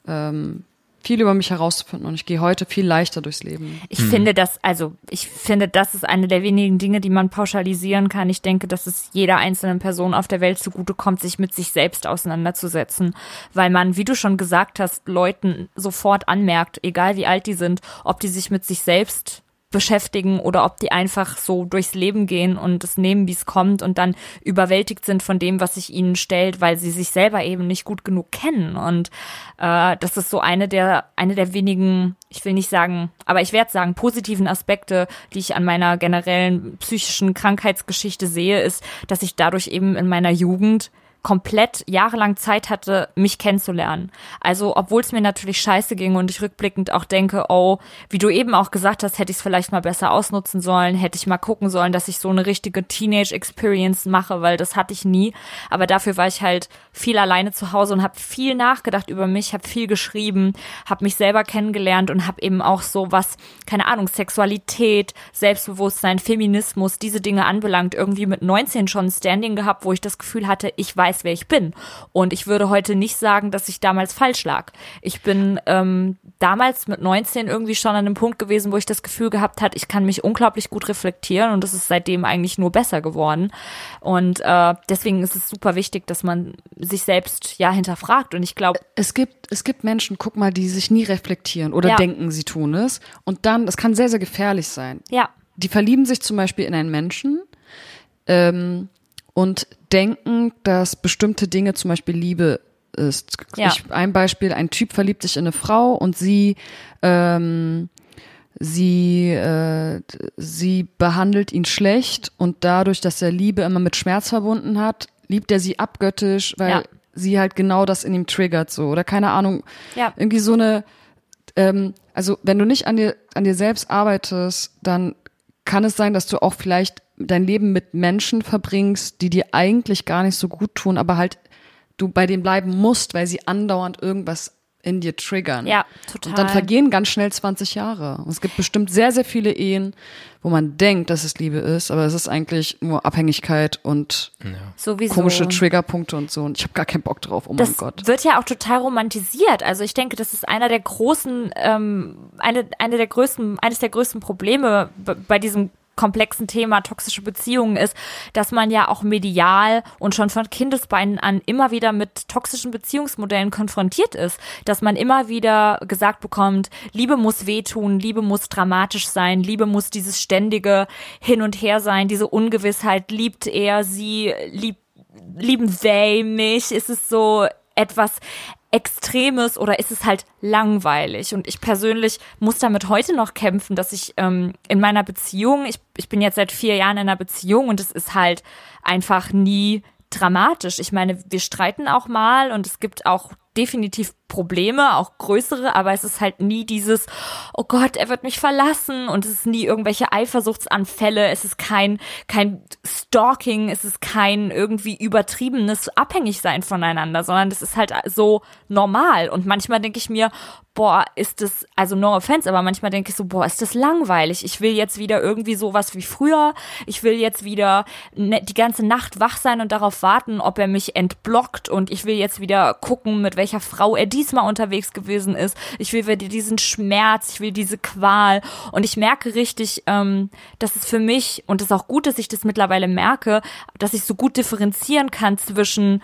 ähm, viel über mich herauszufinden. Und ich gehe heute viel leichter durchs Leben. Ich finde das, also ich finde, das ist eine der wenigen Dinge, die man pauschalisieren kann. Ich denke, dass es jeder einzelnen Person auf der Welt zugutekommt, sich mit sich selbst auseinanderzusetzen, weil man, wie du schon gesagt hast, Leuten sofort anmerkt, egal wie alt die sind, ob die sich mit sich selbst beschäftigen oder ob die einfach so durchs Leben gehen und es nehmen, wie es kommt und dann überwältigt sind von dem, was sich ihnen stellt, weil sie sich selber eben nicht gut genug kennen. Und äh, das ist so eine der, eine der wenigen, ich will nicht sagen, aber ich werde sagen, positiven Aspekte, die ich an meiner generellen psychischen Krankheitsgeschichte sehe, ist, dass ich dadurch eben in meiner Jugend komplett jahrelang Zeit hatte, mich kennenzulernen. Also, obwohl es mir natürlich scheiße ging und ich rückblickend auch denke, oh, wie du eben auch gesagt hast, hätte ich es vielleicht mal besser ausnutzen sollen, hätte ich mal gucken sollen, dass ich so eine richtige Teenage-Experience mache, weil das hatte ich nie. Aber dafür war ich halt viel alleine zu Hause und habe viel nachgedacht über mich, habe viel geschrieben, habe mich selber kennengelernt und habe eben auch so was, keine Ahnung, Sexualität, Selbstbewusstsein, Feminismus, diese Dinge anbelangt, irgendwie mit 19 schon ein Standing gehabt, wo ich das Gefühl hatte, ich weiß, wer ich bin. Und ich würde heute nicht sagen, dass ich damals falsch lag. Ich bin ähm, damals mit 19 irgendwie schon an einem Punkt gewesen, wo ich das Gefühl gehabt hat, ich kann mich unglaublich gut reflektieren und das ist seitdem eigentlich nur besser geworden. Und äh, deswegen ist es super wichtig, dass man sich selbst ja hinterfragt. Und ich glaube, Es gibt, es gibt Menschen, guck mal, die sich nie reflektieren oder Ja. denken, sie tun es. Und dann, das kann sehr, sehr gefährlich sein. ja, Die verlieben sich zum Beispiel in einen Menschen ähm, und denken, dass bestimmte Dinge, zum Beispiel Liebe, ist. Ja. Ich, ein Beispiel, ein Typ verliebt sich in eine Frau und sie, ähm, sie, äh, sie behandelt ihn schlecht und dadurch, dass er Liebe immer mit Schmerz verbunden hat, liebt er sie abgöttisch, weil Ja. sie halt genau das in ihm triggert so oder keine Ahnung. Ja. Irgendwie so eine, ähm, also wenn du nicht an dir, an dir selbst arbeitest, dann kann es sein, dass du auch vielleicht dein Leben mit Menschen verbringst, die dir eigentlich gar nicht so gut tun, aber halt du bei denen bleiben musst, weil sie andauernd irgendwas in dir triggern. Ja, total. Und dann vergehen ganz schnell 20 Jahre. Und es gibt bestimmt sehr, sehr viele Ehen, wo man denkt, dass es Liebe ist, aber es ist eigentlich nur Abhängigkeit und Sowieso. komische Triggerpunkte und so. Und ich habe gar keinen Bock drauf. Oh mein das Gott. wird ja auch total romantisiert. Also ich denke, das ist einer der großen, ähm, eine, eine der größten, eines der größten Probleme bei diesem komplexen Thema toxische Beziehungen ist, dass man ja auch medial und schon von Kindesbeinen an immer wieder mit toxischen Beziehungsmodellen konfrontiert ist, dass man immer wieder gesagt bekommt, Liebe muss wehtun, Liebe muss dramatisch sein, Liebe muss dieses ständige Hin und Her sein, diese Ungewissheit, liebt er sie, liebt lieben they mich? Ist es so etwas Extremes oder ist es halt langweilig? Und ich persönlich muss damit heute noch kämpfen, dass ich ähm, in meiner Beziehung, ich, ich bin jetzt seit vier Jahren in einer Beziehung und es ist halt einfach nie dramatisch. Ich meine, wir streiten auch mal und es gibt auch definitiv Probleme, auch größere, aber es ist halt nie dieses, oh Gott, er wird mich verlassen und es ist nie irgendwelche Eifersuchtsanfälle, es ist kein, kein Stalking, es ist kein irgendwie übertriebenes Abhängigsein voneinander, sondern es ist halt so normal. Und manchmal denke ich mir, boah, ist das, also no offense, aber manchmal denke ich so, boah, ist das langweilig. Ich will jetzt wieder irgendwie sowas wie früher. Ich will jetzt wieder ne, die ganze Nacht wach sein und darauf warten, ob er mich entblockt und ich will jetzt wieder gucken, mit welcher Frau er diesmal unterwegs gewesen ist. Ich will wieder diesen Schmerz, ich will diese Qual und ich merke richtig, ähm, dass es für mich, und es ist auch gut, dass ich das mittlerweile merke, dass ich so gut differenzieren kann zwischen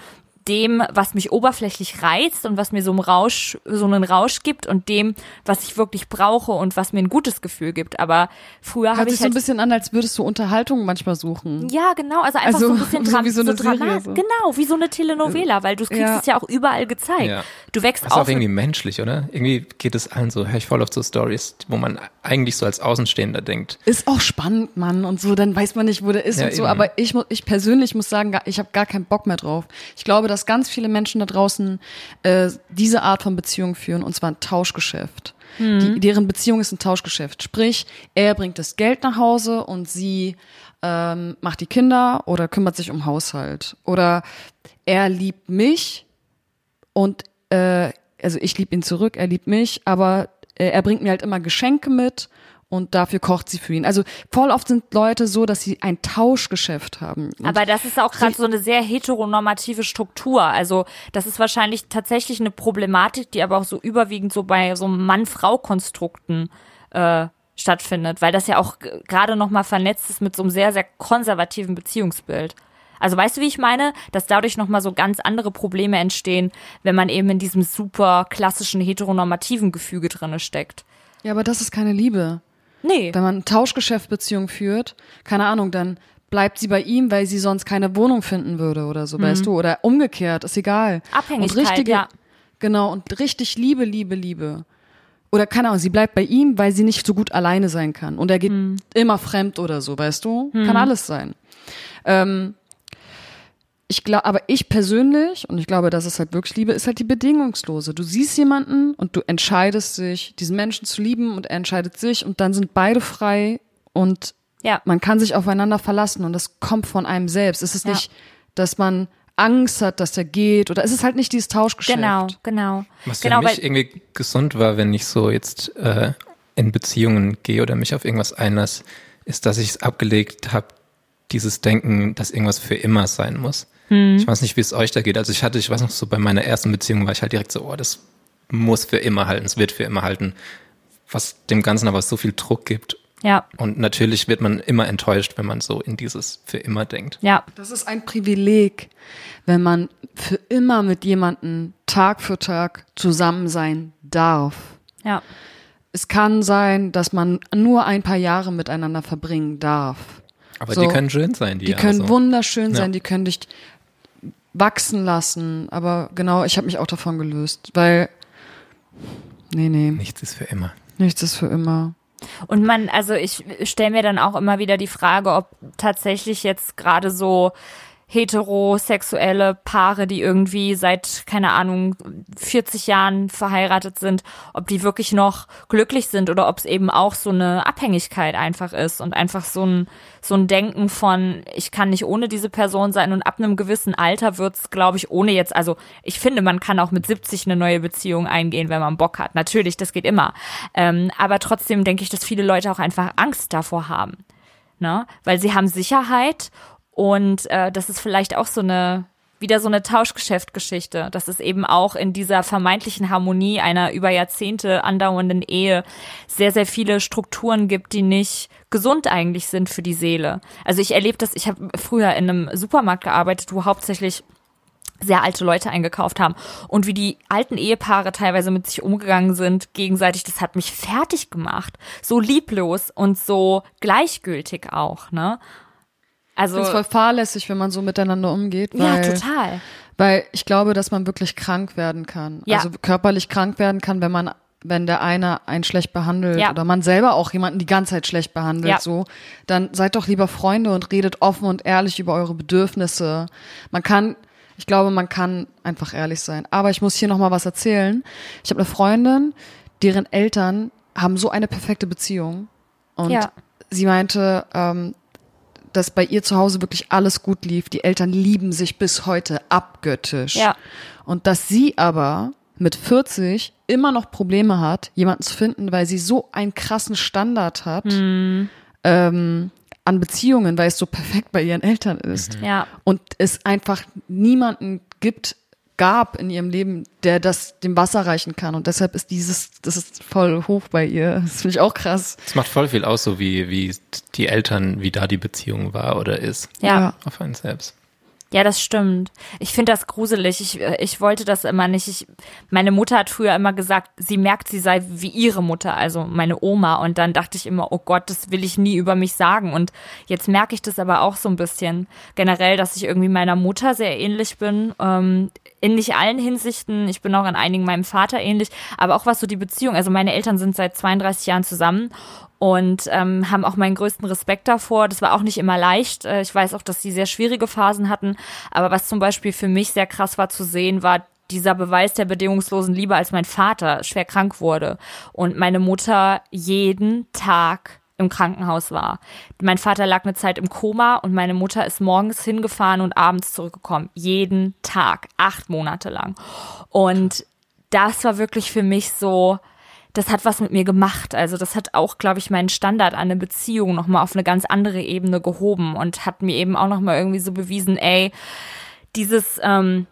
dem, was mich oberflächlich reizt und was mir so einen Rausch, so einen Rausch gibt und dem, was ich wirklich brauche und was mir ein gutes Gefühl gibt. Aber früher Hört habe sich ich so ein halt bisschen an, als würdest du Unterhaltung manchmal suchen. ja, genau, also einfach Also, so ein bisschen so wie so eine drama- Serie, so. Genau, wie so eine Telenovela, weil du kriegst Ja. es ja auch überall gezeigt. Ja. Du wächst Das ist auch auf. irgendwie menschlich, oder? Irgendwie geht es allen so, höre ich voll auf so Stories, wo man eigentlich so als Außenstehender denkt. Ist auch spannend, Mann, und so, dann weiß man nicht, wo der ist Ja, und so. eben. Aber ich, ich persönlich muss sagen, ich habe gar keinen Bock mehr drauf. Ich glaube, dass ganz viele Menschen da draußen äh, diese Art von Beziehung führen, und zwar ein Tauschgeschäft. Die, deren Beziehung ist ein Tauschgeschäft. Sprich, er bringt das Geld nach Hause und sie ähm, macht die Kinder oder kümmert sich um Haushalt. Oder er liebt mich und äh, also ich liebe ihn zurück, er liebt mich, aber äh, er bringt mir halt immer Geschenke mit und dafür kocht sie für ihn. Also voll oft sind Leute so, dass sie ein Tauschgeschäft haben. Und Aber das ist auch gerade so eine sehr heteronormative Struktur. Also das ist wahrscheinlich tatsächlich eine Problematik, die aber auch so überwiegend so bei so Mann-Frau-Konstrukten äh, stattfindet, weil das ja auch gerade noch mal vernetzt ist mit so einem sehr, sehr konservativen Beziehungsbild. Also weißt du, wie ich meine? Dass dadurch noch mal so ganz andere Probleme entstehen, wenn man eben in diesem super klassischen heteronormativen Gefüge drinne steckt. ja, aber das ist keine Liebe. Nee. Wenn man Tauschgeschäftbeziehung führt, keine Ahnung, dann bleibt sie bei ihm, weil sie sonst keine Wohnung finden würde oder so, weißt du? Oder umgekehrt, ist egal. Mhm. Abhängigkeit, und richtige, ja. Genau, und richtig Liebe, Liebe, Liebe. Oder keine Ahnung, sie bleibt bei ihm, weil sie nicht so gut alleine sein kann. Und er geht Mhm. immer fremd oder so, weißt du? Kann alles sein. Ähm, ich glaube, aber ich persönlich, und ich glaube, das ist halt wirklich Liebe, ist halt die bedingungslose. Du siehst jemanden und du entscheidest dich, diesen Menschen zu lieben und er entscheidet sich und dann sind beide frei und Ja. man kann sich aufeinander verlassen und das kommt von einem selbst. Es ist Ja. nicht, dass man Angst hat, dass der geht oder es ist halt nicht dieses Tauschgeschäft. Genau, genau. Was genau, für mich irgendwie gesund war, wenn ich so jetzt äh, in Beziehungen gehe oder mich auf irgendwas einlasse, ist, dass ich es abgelegt habe, dieses Denken, dass irgendwas für immer sein muss. Hm. Ich weiß nicht, wie es euch da geht. Also ich hatte, ich weiß noch, so bei meiner ersten Beziehung war ich halt direkt so, oh, das muss für immer halten, es wird für immer halten, was dem Ganzen aber so viel Druck gibt. ja, Und natürlich wird man immer enttäuscht, wenn man so in dieses für immer denkt. ja, Das ist ein Privileg, wenn man für immer mit jemandem Tag für Tag zusammen sein darf. ja. Es kann sein, dass man nur ein paar Jahre miteinander verbringen darf. Aber So. die können schön sein, die, Die Jahre können so. wunderschön Ja. sein, die können dich wachsen lassen. Aber genau, ich habe mich auch davon gelöst, weil nee, nee, Nichts ist für immer. nichts ist für immer. Und man, also ich stelle mir dann auch immer wieder die Frage, ob tatsächlich jetzt gerade so heterosexuelle Paare, die irgendwie seit, keine Ahnung, 40 Jahren verheiratet sind, ob die wirklich noch glücklich sind oder ob es eben auch so eine Abhängigkeit einfach ist und einfach so ein, so ein Denken von, ich kann nicht ohne diese Person sein und ab einem gewissen Alter wird's, glaube ich, ohne jetzt, also ich finde, man kann auch mit 70 eine neue Beziehung eingehen, wenn man Bock hat. Natürlich, das geht immer. Ähm, aber trotzdem denke ich, dass viele Leute auch einfach Angst davor haben. Ne? Weil sie haben Sicherheit und äh, das ist vielleicht auch so eine wieder so eine Tauschgeschäftgeschichte, dass es eben auch in dieser vermeintlichen Harmonie einer über Jahrzehnte andauernden Ehe sehr, sehr viele Strukturen gibt, die nicht gesund eigentlich sind für die Seele. Also ich erlebe das, ich habe früher in einem Supermarkt gearbeitet, wo hauptsächlich sehr alte Leute eingekauft haben und wie die alten Ehepaare teilweise mit sich umgegangen sind gegenseitig, das hat mich fertig gemacht. So lieblos und so gleichgültig auch, ne? Also Ich voll fahrlässig, wenn man so miteinander umgeht. ja, Weil, total. Weil ich glaube, dass man wirklich krank werden kann. Ja. Also körperlich krank werden kann, wenn man wenn der eine einen schlecht behandelt Ja. oder man selber auch jemanden die ganze Zeit schlecht behandelt, Ja. so, dann seid doch lieber Freunde und redet offen und ehrlich über eure Bedürfnisse. Man kann, ich glaube, man kann einfach ehrlich sein. Aber ich muss hier noch mal was erzählen. Ich habe eine Freundin, deren Eltern haben so eine perfekte Beziehung und Ja. sie meinte, ähm, dass bei ihr zu Hause wirklich alles gut lief. Die Eltern lieben sich bis heute abgöttisch. Ja. Und dass sie aber mit 40 immer noch Probleme hat, jemanden zu finden, weil sie so einen krassen Standard hat ähm, an Beziehungen, weil es so perfekt bei ihren Eltern ist. Ja. Und es einfach niemanden gibt, gab in ihrem Leben, der das dem Wasser reichen kann. Und deshalb ist dieses, das ist voll hoch bei ihr. Das finde ich auch krass. Es macht voll viel aus, so wie, wie die Eltern, wie da die Beziehung war oder ist. Ja. Auf einen selbst. Ja, das stimmt. Ich finde das gruselig. Ich, äh, ich wollte das immer nicht. Ich, meine Mutter hat früher immer gesagt, sie merkt, sie sei wie ihre Mutter, also meine Oma. Und dann dachte ich immer, oh Gott, das will ich nie über mich sagen. Und jetzt merke ich das aber auch so ein bisschen generell, dass ich irgendwie meiner Mutter sehr ähnlich bin. Ähm, in nicht allen Hinsichten. Ich bin auch in einigen meinem Vater ähnlich. Aber auch was so die Beziehung. Also meine Eltern sind seit 32 Jahren zusammen und ähm, haben auch meinen größten Respekt davor. Das war auch nicht immer leicht. Äh, Ich weiß auch, dass sie sehr schwierige Phasen hatten. Aber was zum Beispiel für mich sehr krass war zu sehen, war dieser Beweis der bedingungslosen Liebe, als mein Vater schwer krank wurde und meine Mutter jeden Tag im Krankenhaus war. Mein Vater lag eine Zeit im Koma und meine Mutter ist morgens hingefahren und abends zurückgekommen. Jeden Tag, acht Monate lang. Und das war wirklich für mich so, das hat was mit mir gemacht. Also das hat auch, glaube ich, meinen Standard an eine Beziehung nochmal auf eine ganz andere Ebene gehoben und hat mir eben auch nochmal irgendwie so bewiesen, ey, dieses, ähm,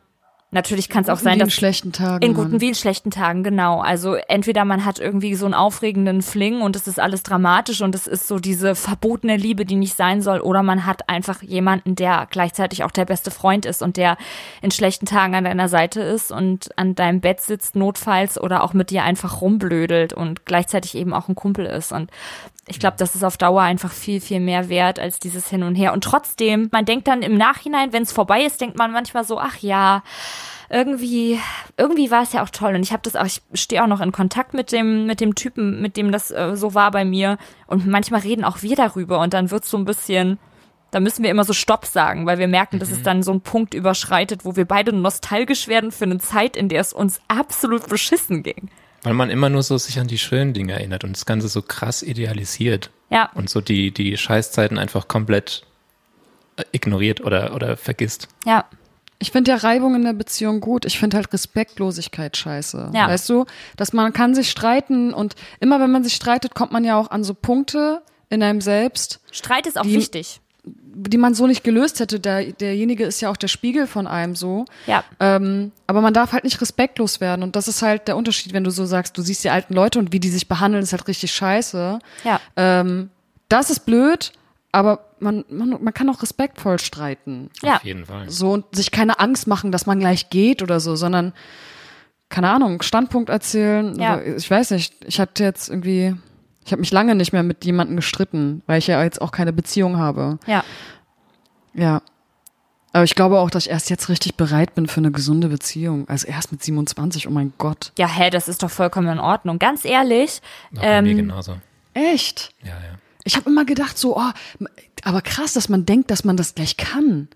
natürlich kann es auch sein, in dass schlechten Tagen. in Mann. guten wie in schlechten Tagen, genau. Also entweder man hat irgendwie so einen aufregenden Fling und es ist alles dramatisch und es ist so diese verbotene Liebe, die nicht sein soll, oder man hat einfach jemanden, der gleichzeitig auch der beste Freund ist und der in schlechten Tagen an deiner Seite ist und an deinem Bett sitzt notfalls oder auch mit dir einfach rumblödelt und gleichzeitig eben auch ein Kumpel ist. Und ich glaube, das ist auf Dauer einfach viel, viel mehr wert als dieses Hin und Her. Und trotzdem, man denkt dann im Nachhinein, wenn es vorbei ist, denkt man manchmal so, ach ja, irgendwie, irgendwie war es ja auch toll. Und ich habe das auch, ich stehe auch noch in Kontakt mit dem, mit dem Typen, mit dem das äh, so war bei mir. Und manchmal reden auch wir darüber und dann wird so ein bisschen, da müssen wir immer so Stopp sagen, weil wir merken, dass es dann so einen Punkt überschreitet, wo wir beide nostalgisch werden für eine Zeit, in der es uns absolut beschissen ging. Weil man immer nur so sich an die schönen Dinge erinnert und das Ganze so krass idealisiert Ja, und so die, die Scheißzeiten einfach komplett äh, ignoriert oder, oder vergisst. ja, Ich finde ja Reibung in der Beziehung gut. Ich finde halt Respektlosigkeit scheiße. Ja. Weißt du, dass man kann sich streiten und immer wenn man sich streitet, kommt man ja auch an so Punkte in einem selbst, Streit ist auch wichtig. Die man so nicht gelöst hätte. Der, derjenige ist ja auch der Spiegel von einem so. Ja, Ähm, aber man darf halt nicht respektlos werden. Und das ist halt der Unterschied, wenn du so sagst, du siehst die alten Leute und wie die sich behandeln, ist halt richtig scheiße. ja, Ähm, das ist blöd, aber man, man, man kann auch respektvoll streiten. ja. Auf jeden Fall. So und sich keine Angst machen, dass man gleich geht oder so, sondern, keine Ahnung, Standpunkt erzählen. Ja. Ich weiß nicht, ich hatte jetzt irgendwie, ich habe mich lange nicht mehr mit jemandem gestritten, weil ich ja jetzt auch keine Beziehung habe. Ja, Ja. Aber ich glaube auch, dass ich erst jetzt richtig bereit bin für eine gesunde Beziehung. Also erst mit 27, oh mein Gott. Ja, hä, das ist doch vollkommen in Ordnung. Ganz ehrlich, War bei mir ähm, genauso. Echt? Ja, ja. Ich habe immer gedacht, so, oh, aber krass, dass man denkt, dass man das gleich kann.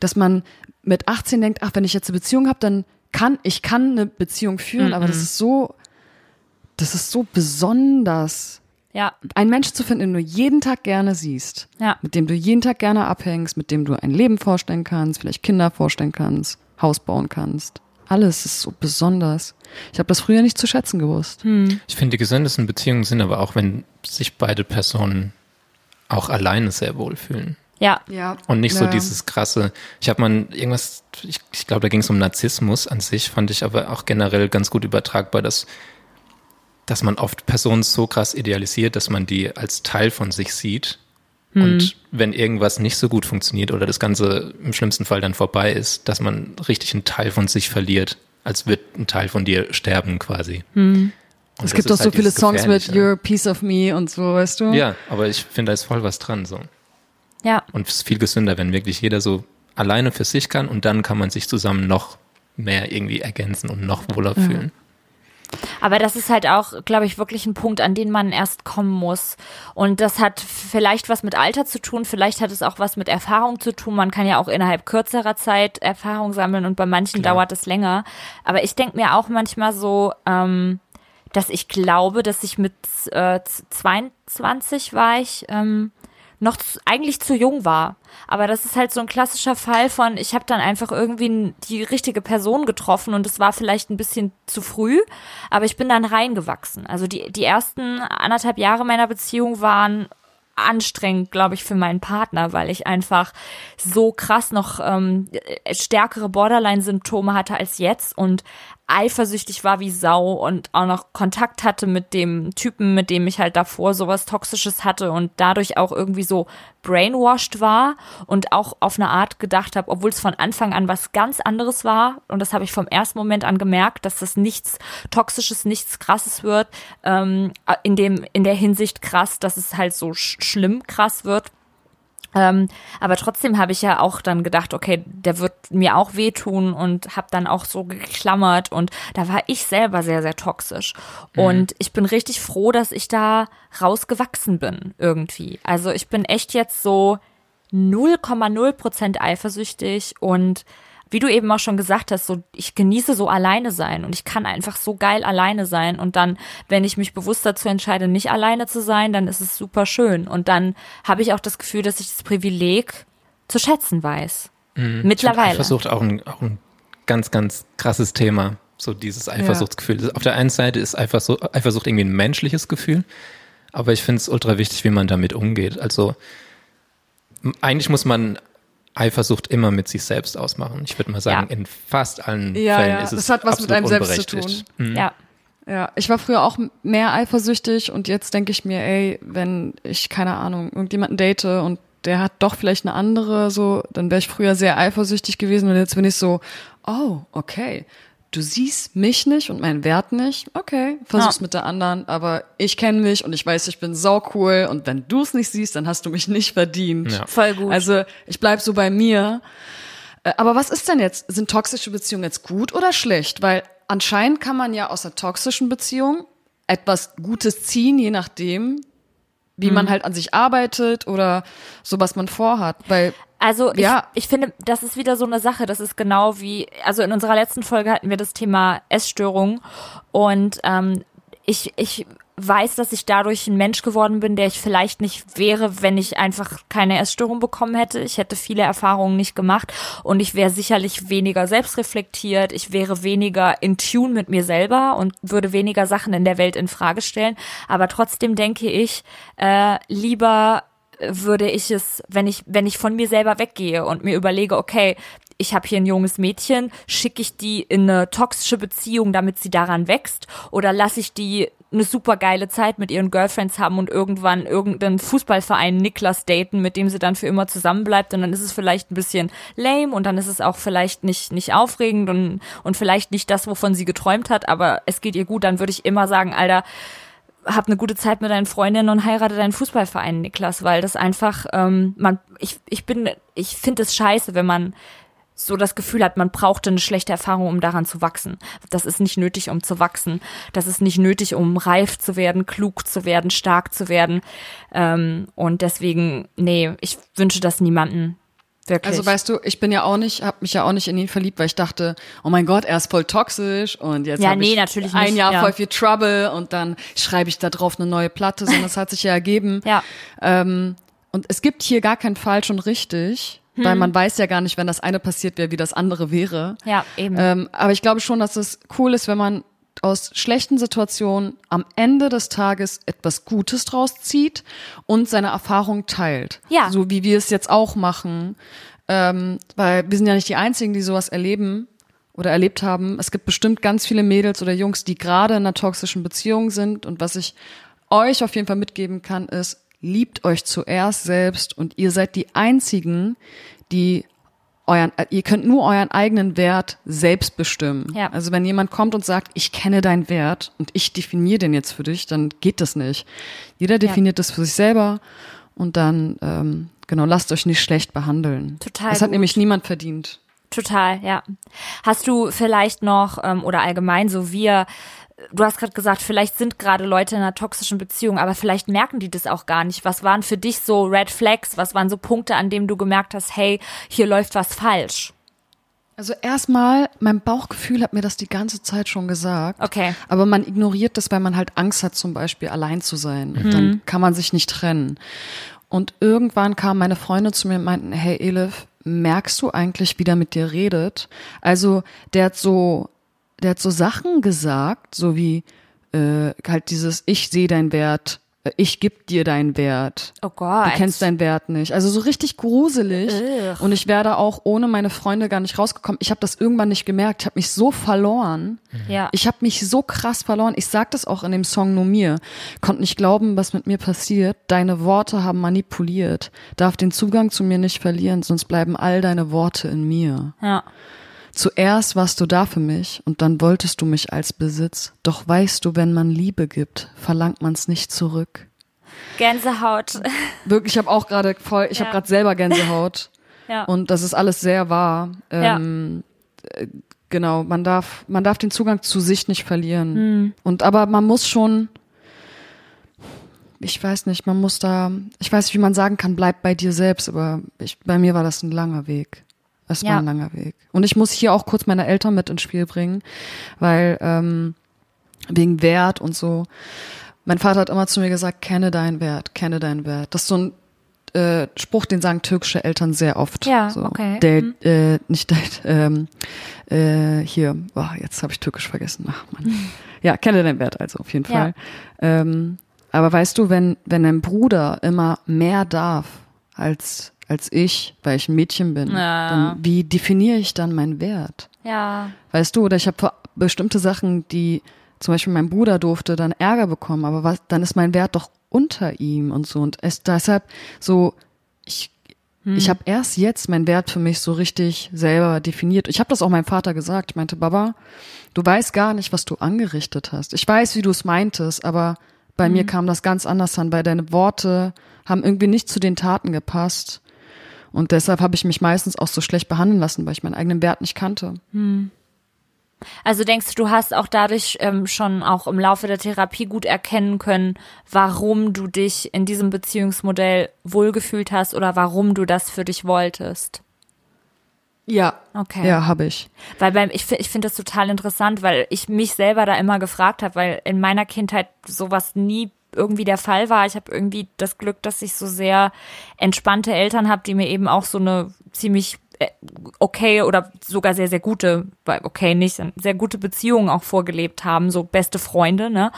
Dass man mit 18 denkt, ach, wenn ich jetzt eine Beziehung habe, dann kann ich kann eine Beziehung führen. Aber das ist so, das ist so besonders. Ja, Einen Menschen zu finden, den du jeden Tag gerne siehst, Ja. mit dem du jeden Tag gerne abhängst, mit dem du ein Leben vorstellen kannst, vielleicht Kinder vorstellen kannst, Haus bauen kannst. Alles ist so besonders. Ich habe das früher nicht zu schätzen gewusst. Ich finde, die gesündesten Beziehungen sind aber auch, wenn sich beide Personen auch alleine sehr wohlfühlen. ja, Ja. Und nicht so Ja. dieses krasse, ich habe mal irgendwas, ich, ich glaube, da ging es um Narzissmus an sich, fand ich aber auch generell ganz gut übertragbar, dass, dass man oft Personen so krass idealisiert, dass man die als Teil von sich sieht. Und wenn irgendwas nicht so gut funktioniert oder das Ganze im schlimmsten Fall dann vorbei ist, dass man richtig einen Teil von sich verliert, als wird ein Teil von dir sterben quasi. Und Es gibt doch so halt viele dieses Songs mit. You're a Piece of Me und so, weißt du? Ja, aber ich finde, da ist voll was dran so. ja. Und es ist viel gesünder, wenn wirklich jeder so alleine für sich kann und dann kann man sich zusammen noch mehr irgendwie ergänzen und noch wohler fühlen. Aber das ist halt auch, glaube ich, wirklich ein Punkt, an den man erst kommen muss. Und das hat vielleicht was mit Alter zu tun, vielleicht hat es auch was mit Erfahrung zu tun. Man kann ja auch innerhalb kürzerer Zeit Erfahrung sammeln und bei manchen Klar. dauert es länger. Aber ich denke mir auch manchmal so, ähm, dass ich glaube, dass ich mit äh, 22 war ich, ähm, noch zu, eigentlich zu jung war. Aber das ist halt so ein klassischer Fall von, ich habe dann einfach irgendwie die richtige Person getroffen und es war vielleicht ein bisschen zu früh, aber ich bin dann reingewachsen. Also die, die ersten anderthalb Jahre meiner Beziehung waren anstrengend, glaube ich, für meinen Partner, weil ich einfach so krass noch ähm, stärkere Borderline-Symptome hatte als jetzt und eifersüchtig war wie Sau und auch noch Kontakt hatte mit dem Typen, mit dem ich halt davor sowas Toxisches hatte und dadurch auch irgendwie so brainwashed war und auch auf eine Art gedacht habe, obwohl es von Anfang an was ganz anderes war und das habe ich vom ersten Moment an gemerkt, dass das nichts Toxisches, nichts Krasses wird, ähm, in dem in der Hinsicht krass, dass es halt so sch schlimm krass wird. Ähm, aber trotzdem habe ich ja auch dann gedacht, okay, der wird mir auch wehtun und habe dann auch so geklammert und da war ich selber sehr, sehr toxisch. Und ich bin richtig froh, dass ich da rausgewachsen bin irgendwie. Also ich bin echt jetzt so 0,0 Prozent eifersüchtig und wie du eben auch schon gesagt hast, so ich genieße so alleine sein und ich kann einfach so geil alleine sein und dann, wenn ich mich bewusst dazu entscheide, nicht alleine zu sein, dann ist es super schön und dann habe ich auch das Gefühl, dass ich das Privileg zu schätzen weiß. Find Mittlerweile. Eifersucht auch ein, auch ein ganz, ganz krasses Thema. So dieses Eifersuchtsgefühl. Auf der einen Seite ist Eifersucht, Eifersucht irgendwie ein menschliches Gefühl, aber ich finde es ultra wichtig, wie man damit umgeht. Also eigentlich muss man Eifersucht immer mit sich selbst ausmachen. Ich würde mal sagen, Ja. in fast allen Ja, Fällen ja, ist es das hat was mit absolut einem selbst zu unberechtigt. Ja. Ja, ich war früher auch mehr eifersüchtig und jetzt denke ich mir, ey, wenn ich, keine Ahnung, irgendjemanden date und der hat doch vielleicht eine andere, so, dann wäre ich früher sehr eifersüchtig gewesen und jetzt bin ich so, oh, okay. Du siehst mich nicht und meinen Wert nicht. Okay, versuch's Ja. mit der anderen, aber ich kenne mich und ich weiß, ich bin sau cool und wenn du es nicht siehst, dann hast du mich nicht verdient. Ja. Voll gut. Also ich bleib so bei mir. Äh, Aber was ist denn jetzt? Sind toxische Beziehungen jetzt gut oder schlecht? Weil anscheinend kann man ja aus einer toxischen Beziehung etwas Gutes ziehen, je nachdem, wie Mhm. man halt an sich arbeitet oder so, was man vorhat. Weil Also ich, Ja. ich finde, das ist wieder so eine Sache. Das ist genau wie, also in unserer letzten Folge hatten wir das Thema Essstörung und ähm, ich, ich weiß, dass ich dadurch ein Mensch geworden bin, der ich vielleicht nicht wäre, wenn ich einfach keine Essstörung bekommen hätte. Ich hätte viele Erfahrungen nicht gemacht und ich wäre sicherlich weniger selbstreflektiert. Ich wäre weniger in Tune mit mir selber und würde weniger Sachen in der Welt in Frage stellen. Aber trotzdem denke ich, äh, lieber würde ich es, wenn ich, wenn ich von mir selber weggehe und mir überlege, okay, ich habe hier ein junges Mädchen, schicke ich die in eine toxische Beziehung, damit sie daran wächst, oder lasse ich die eine super geile Zeit mit ihren Girlfriends haben und irgendwann irgendeinen Fußballverein Niklas daten, mit dem sie dann für immer zusammenbleibt und dann ist es vielleicht ein bisschen lame und dann ist es auch vielleicht nicht nicht aufregend und und vielleicht nicht das, wovon sie geträumt hat, aber es geht ihr gut, dann würde ich immer sagen, Alter, hab eine gute Zeit mit deinen Freundinnen und heirate deinen Fußballverein, Niklas, weil das einfach, ähm, man, ich, ich bin, ich finde es scheiße, wenn man so das Gefühl hat, man brauchte eine schlechte Erfahrung, um daran zu wachsen. Das ist nicht nötig, um zu wachsen. Das ist nicht nötig, um reif zu werden, klug zu werden, stark zu werden. Ähm, und deswegen, nee, ich wünsche das niemanden. Wirklich. Also weißt du, ich bin ja auch nicht, habe mich ja auch nicht in ihn verliebt, weil ich dachte, oh mein Gott, er ist voll toxisch und jetzt Ja, habe nee, ich natürlich ein nicht, Jahr ja. voll viel Trouble und dann schreibe ich da drauf eine neue Platte, sondern das hat sich ja ergeben. ja, Ähm, und es gibt hier gar kein falsch und richtig, weil Hm. man weiß ja gar nicht, wenn das eine passiert wäre, wie das andere wäre. ja, eben. Ähm, aber ich glaube schon, dass es cool ist, wenn man aus schlechten Situationen am Ende des Tages etwas Gutes draus zieht und seine Erfahrung teilt. Ja. So wie wir es jetzt auch machen. Ähm, weil wir sind ja nicht die Einzigen, die sowas erleben oder erlebt haben. Es gibt bestimmt ganz viele Mädels oder Jungs, die gerade in einer toxischen Beziehung sind. Und was ich euch auf jeden Fall mitgeben kann, ist, liebt euch zuerst selbst und ihr seid die Einzigen, die euren, äh, ihr könnt nur euren eigenen Wert selbst bestimmen. Ja. Also wenn jemand kommt und sagt, ich kenne deinen Wert und ich definiere den jetzt für dich, dann geht das nicht. Jeder definiert das für sich selber und dann, ähm, genau, lasst euch nicht schlecht behandeln. Total Das hat gut. nämlich niemand verdient. Total, ja. Hast du vielleicht noch, ähm, oder allgemein so wir, du hast gerade gesagt, vielleicht sind gerade Leute in einer toxischen Beziehung, aber vielleicht merken die das auch gar nicht. Was waren für dich so Red Flags? Was waren so Punkte, an denen du gemerkt hast, hey, hier läuft was falsch? Also erstmal, mein Bauchgefühl hat mir das die ganze Zeit schon gesagt. Okay. Aber man ignoriert das, weil man halt Angst hat, zum Beispiel allein zu sein. Und dann kann man sich nicht trennen. Und irgendwann kamen meine Freunde zu mir und meinten, hey Elif, merkst du eigentlich, wie der mit dir redet? Also der hat so, der hat so Sachen gesagt, so wie äh, halt dieses Ich sehe deinen Wert, äh, ich geb dir deinen Wert. Oh Gott. Du kennst deinen Wert nicht. Also so richtig gruselig. Ugh. Und ich wäre da auch ohne meine Freunde gar nicht rausgekommen. Ich habe das irgendwann nicht gemerkt. Ich habe mich so verloren. Ja. Ich habe mich so krass verloren. Ich sag das auch in dem Song nur mir. Konnte nicht glauben, was mit mir passiert. Deine Worte haben manipuliert. Darf den Zugang zu mir nicht verlieren, sonst bleiben all deine Worte in mir. ja. Zuerst warst du da für mich und dann wolltest du mich als Besitz. Doch weißt du, wenn man Liebe gibt, verlangt man's nicht zurück. Gänsehaut. Wirklich, ich habe auch gerade voll, ich Ja. habe gerade selber Gänsehaut. ja. Und das ist alles sehr wahr. Ähm, äh, Genau, man darf, man darf den Zugang zu sich nicht verlieren. Hm. Und aber man muss schon, ich weiß nicht, man muss da, ich weiß nicht, wie man sagen kann, bleib bei dir selbst, aber ich, bei mir war das ein langer Weg. Es war Ja. ein langer Weg. Und ich muss hier auch kurz meine Eltern mit ins Spiel bringen, weil ähm, wegen Wert und so. Mein Vater hat immer zu mir gesagt, kenne deinen Wert, kenne deinen Wert. Das ist so ein äh, Spruch, den sagen türkische Eltern sehr oft. Ja, so. okay. Der, Mhm. äh, nicht der, ähm, äh, hier, oh, jetzt habe ich türkisch vergessen. Ach man. Ja, kenne deinen Wert also auf jeden Ja. Fall. Ähm, aber weißt du, wenn wenn dein Bruder immer mehr darf als als ich, weil ich ein Mädchen bin, Ja. dann wie definiere ich dann meinen Wert? ja. Weißt du, oder ich habe bestimmte Sachen, die zum Beispiel mein Bruder durfte, dann Ärger bekommen, aber was, dann ist mein Wert doch unter ihm und so. Und es deshalb so, ich, ich habe erst jetzt meinen Wert für mich so richtig selber definiert. Ich habe das auch meinem Vater gesagt. Ich meinte, Baba, du weißt gar nicht, was du angerichtet hast. Ich weiß, wie du es meintest, aber bei mir kam das ganz anders an, weil deine Worte haben irgendwie nicht zu den Taten gepasst. Und deshalb habe ich mich meistens auch so schlecht behandeln lassen, weil ich meinen eigenen Wert nicht kannte. Also denkst du, du hast auch dadurch ähm, schon auch im Laufe der Therapie gut erkennen können, warum du dich in diesem Beziehungsmodell wohlgefühlt hast oder warum du das für dich wolltest? Ja. Okay. Ja, habe ich. Weil beim, ich, ich finde das total interessant, weil ich mich selber da immer gefragt habe, weil in meiner Kindheit sowas nie irgendwie der Fall war. Ich habe irgendwie das Glück, dass ich so sehr entspannte Eltern habe, die mir eben auch so eine ziemlich äh, okay oder sogar sehr, sehr gute, okay nicht, sehr gute Beziehungen auch vorgelebt haben, so beste Freunde, ne?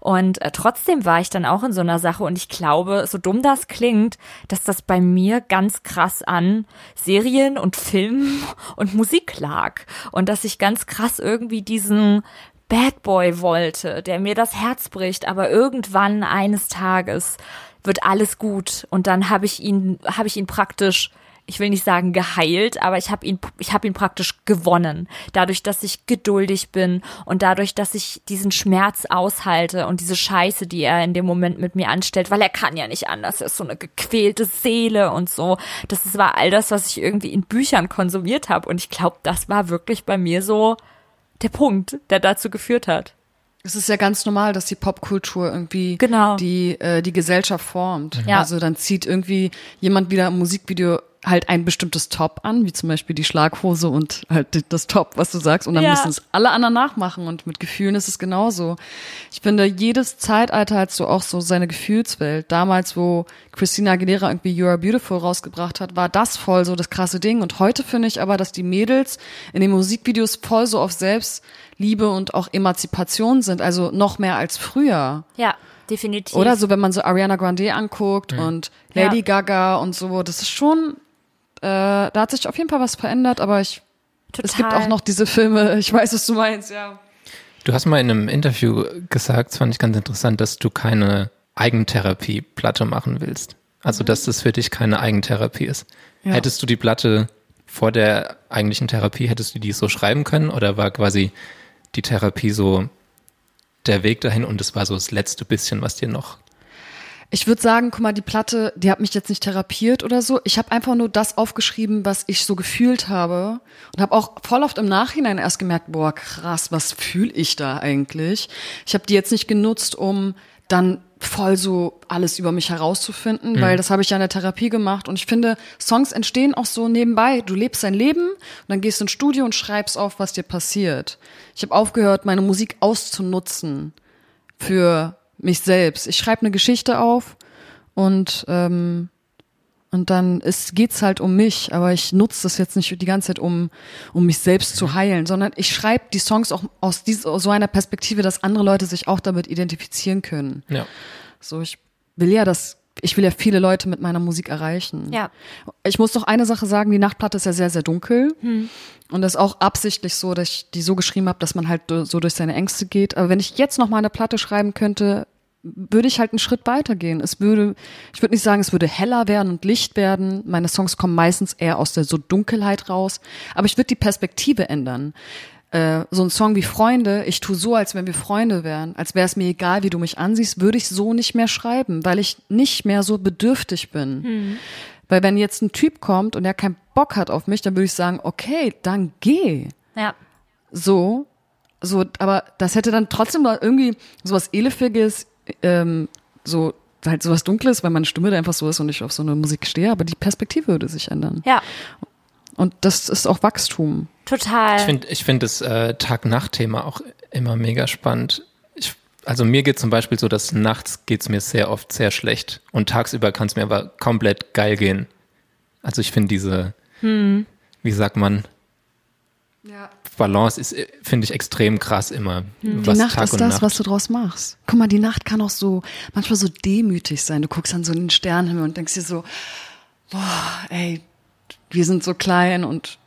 Und äh, trotzdem war ich dann auch in so einer Sache und ich glaube, so dumm das klingt, dass das bei mir ganz krass an Serien und Filmen und Musik lag und dass ich ganz krass irgendwie diesen Bad Boy wollte, der mir das Herz bricht, aber irgendwann eines Tages wird alles gut und dann habe ich ihn habe ich ihn praktisch ich will nicht sagen geheilt, aber ich habe ihn, ich habe ihn praktisch gewonnen. Dadurch, dass ich geduldig bin und dadurch, dass ich diesen Schmerz aushalte und diese Scheiße, die er in dem Moment mit mir anstellt, weil er kann ja nicht anders. Er ist so eine gequälte Seele und so. Das war all das, was ich irgendwie in Büchern konsumiert habe. Und ich glaube, das war wirklich bei mir so der Punkt, der dazu geführt hat. Es ist ja ganz normal, dass die Popkultur irgendwie Genau. die, äh, die Gesellschaft formt. Ja. Also dann zieht irgendwie jemand wieder im Musikvideo halt ein bestimmtes Top an, wie zum Beispiel die Schlaghose und halt das Top, was du sagst, und dann Ja. müssen es alle anderen nachmachen und mit Gefühlen ist es genauso. Ich finde, jedes Zeitalter hat so auch so seine Gefühlswelt. Damals, wo Christina Aguilera irgendwie You Are Beautiful rausgebracht hat, war das voll so das krasse Ding. Und heute finde ich aber, dass die Mädels in den Musikvideos voll so auf Selbstliebe und auch Emanzipation sind, also noch mehr als früher. Ja, definitiv. Oder so, wenn man so Ariana Grande anguckt und Lady Ja. Gaga und so, das ist schon, da hat sich auf jeden Fall was verändert, aber ich, es gibt Total. auch noch diese Filme, ich weiß, was du meinst, ja. Du hast mal in einem Interview gesagt, das fand ich ganz interessant, dass du keine Eigentherapie-Platte machen willst. Also, dass das für dich keine Eigentherapie ist. Ja. Hättest du die Platte vor der eigentlichen Therapie, hättest du die so schreiben können oder war quasi die Therapie so der Weg dahin und es war so das letzte bisschen, was dir noch Ich würde sagen, guck mal, die Platte, die hat mich jetzt nicht therapiert oder so. Ich habe einfach nur das aufgeschrieben, was ich so gefühlt habe und habe auch voll oft im Nachhinein erst gemerkt, boah, krass, was fühle ich da eigentlich? Ich habe die jetzt nicht genutzt, um dann voll so alles über mich herauszufinden, weil das habe ich ja in der Therapie gemacht und ich finde, Songs entstehen auch so nebenbei. Du lebst dein Leben und dann gehst du ins Studio und schreibst auf, was dir passiert. Ich habe aufgehört, meine Musik auszunutzen für mich selbst. Ich schreibe eine Geschichte auf und ähm, und dann ist, geht's halt um mich, aber ich nutze das jetzt nicht die ganze Zeit, um, um mich selbst zu heilen, sondern ich schreibe die Songs auch aus, dies, aus so einer Perspektive, dass andere Leute sich auch damit identifizieren können. Ja. So, ich will ja das, ich will ja viele Leute mit meiner Musik erreichen. Ja. Ich muss noch eine Sache sagen, die Nachtplatte ist ja sehr, sehr dunkel. Und das ist auch absichtlich so, dass ich die so geschrieben habe, dass man halt so durch seine Ängste geht. Aber wenn ich jetzt noch mal eine Platte schreiben könnte, würde ich halt einen Schritt weitergehen. Es würde, ich würde nicht sagen, es würde heller werden und Licht werden. Meine Songs kommen meistens eher aus der so Dunkelheit raus. Aber ich würde die Perspektive ändern. Äh, so ein Song wie Freunde, ich tu so, als wenn wir Freunde wären, als wäre es mir egal, wie du mich ansiehst, würde ich so nicht mehr schreiben, weil ich nicht mehr so bedürftig bin. Weil wenn jetzt ein Typ kommt und er keinen Bock hat auf mich, dann würde ich sagen, okay, dann geh. Ja. So, so, aber das hätte dann trotzdem irgendwie sowas Elefiges, ähm, so halt sowas Dunkles, weil meine Stimme da einfach so ist und ich auf so eine Musik stehe, aber die Perspektive würde sich ändern. Ja. Und das ist auch Wachstum. Total. Ich finde ich find das äh, Tag-Nacht-Thema auch immer mega spannend. Ich, also mir geht zum Beispiel so, dass nachts geht's mir sehr oft sehr schlecht und tagsüber kann es mir aber komplett geil gehen. Also ich finde diese, wie sagt man, Ja. Balance ist, äh, finde ich, extrem krass immer. Die Was Nacht Tag ist und das, Nacht. was du draus machst. Guck mal, die Nacht kann auch so, manchmal so demütig sein. Du guckst an so einen Sternenhimmel und denkst dir so, boah, ey, wir sind so klein und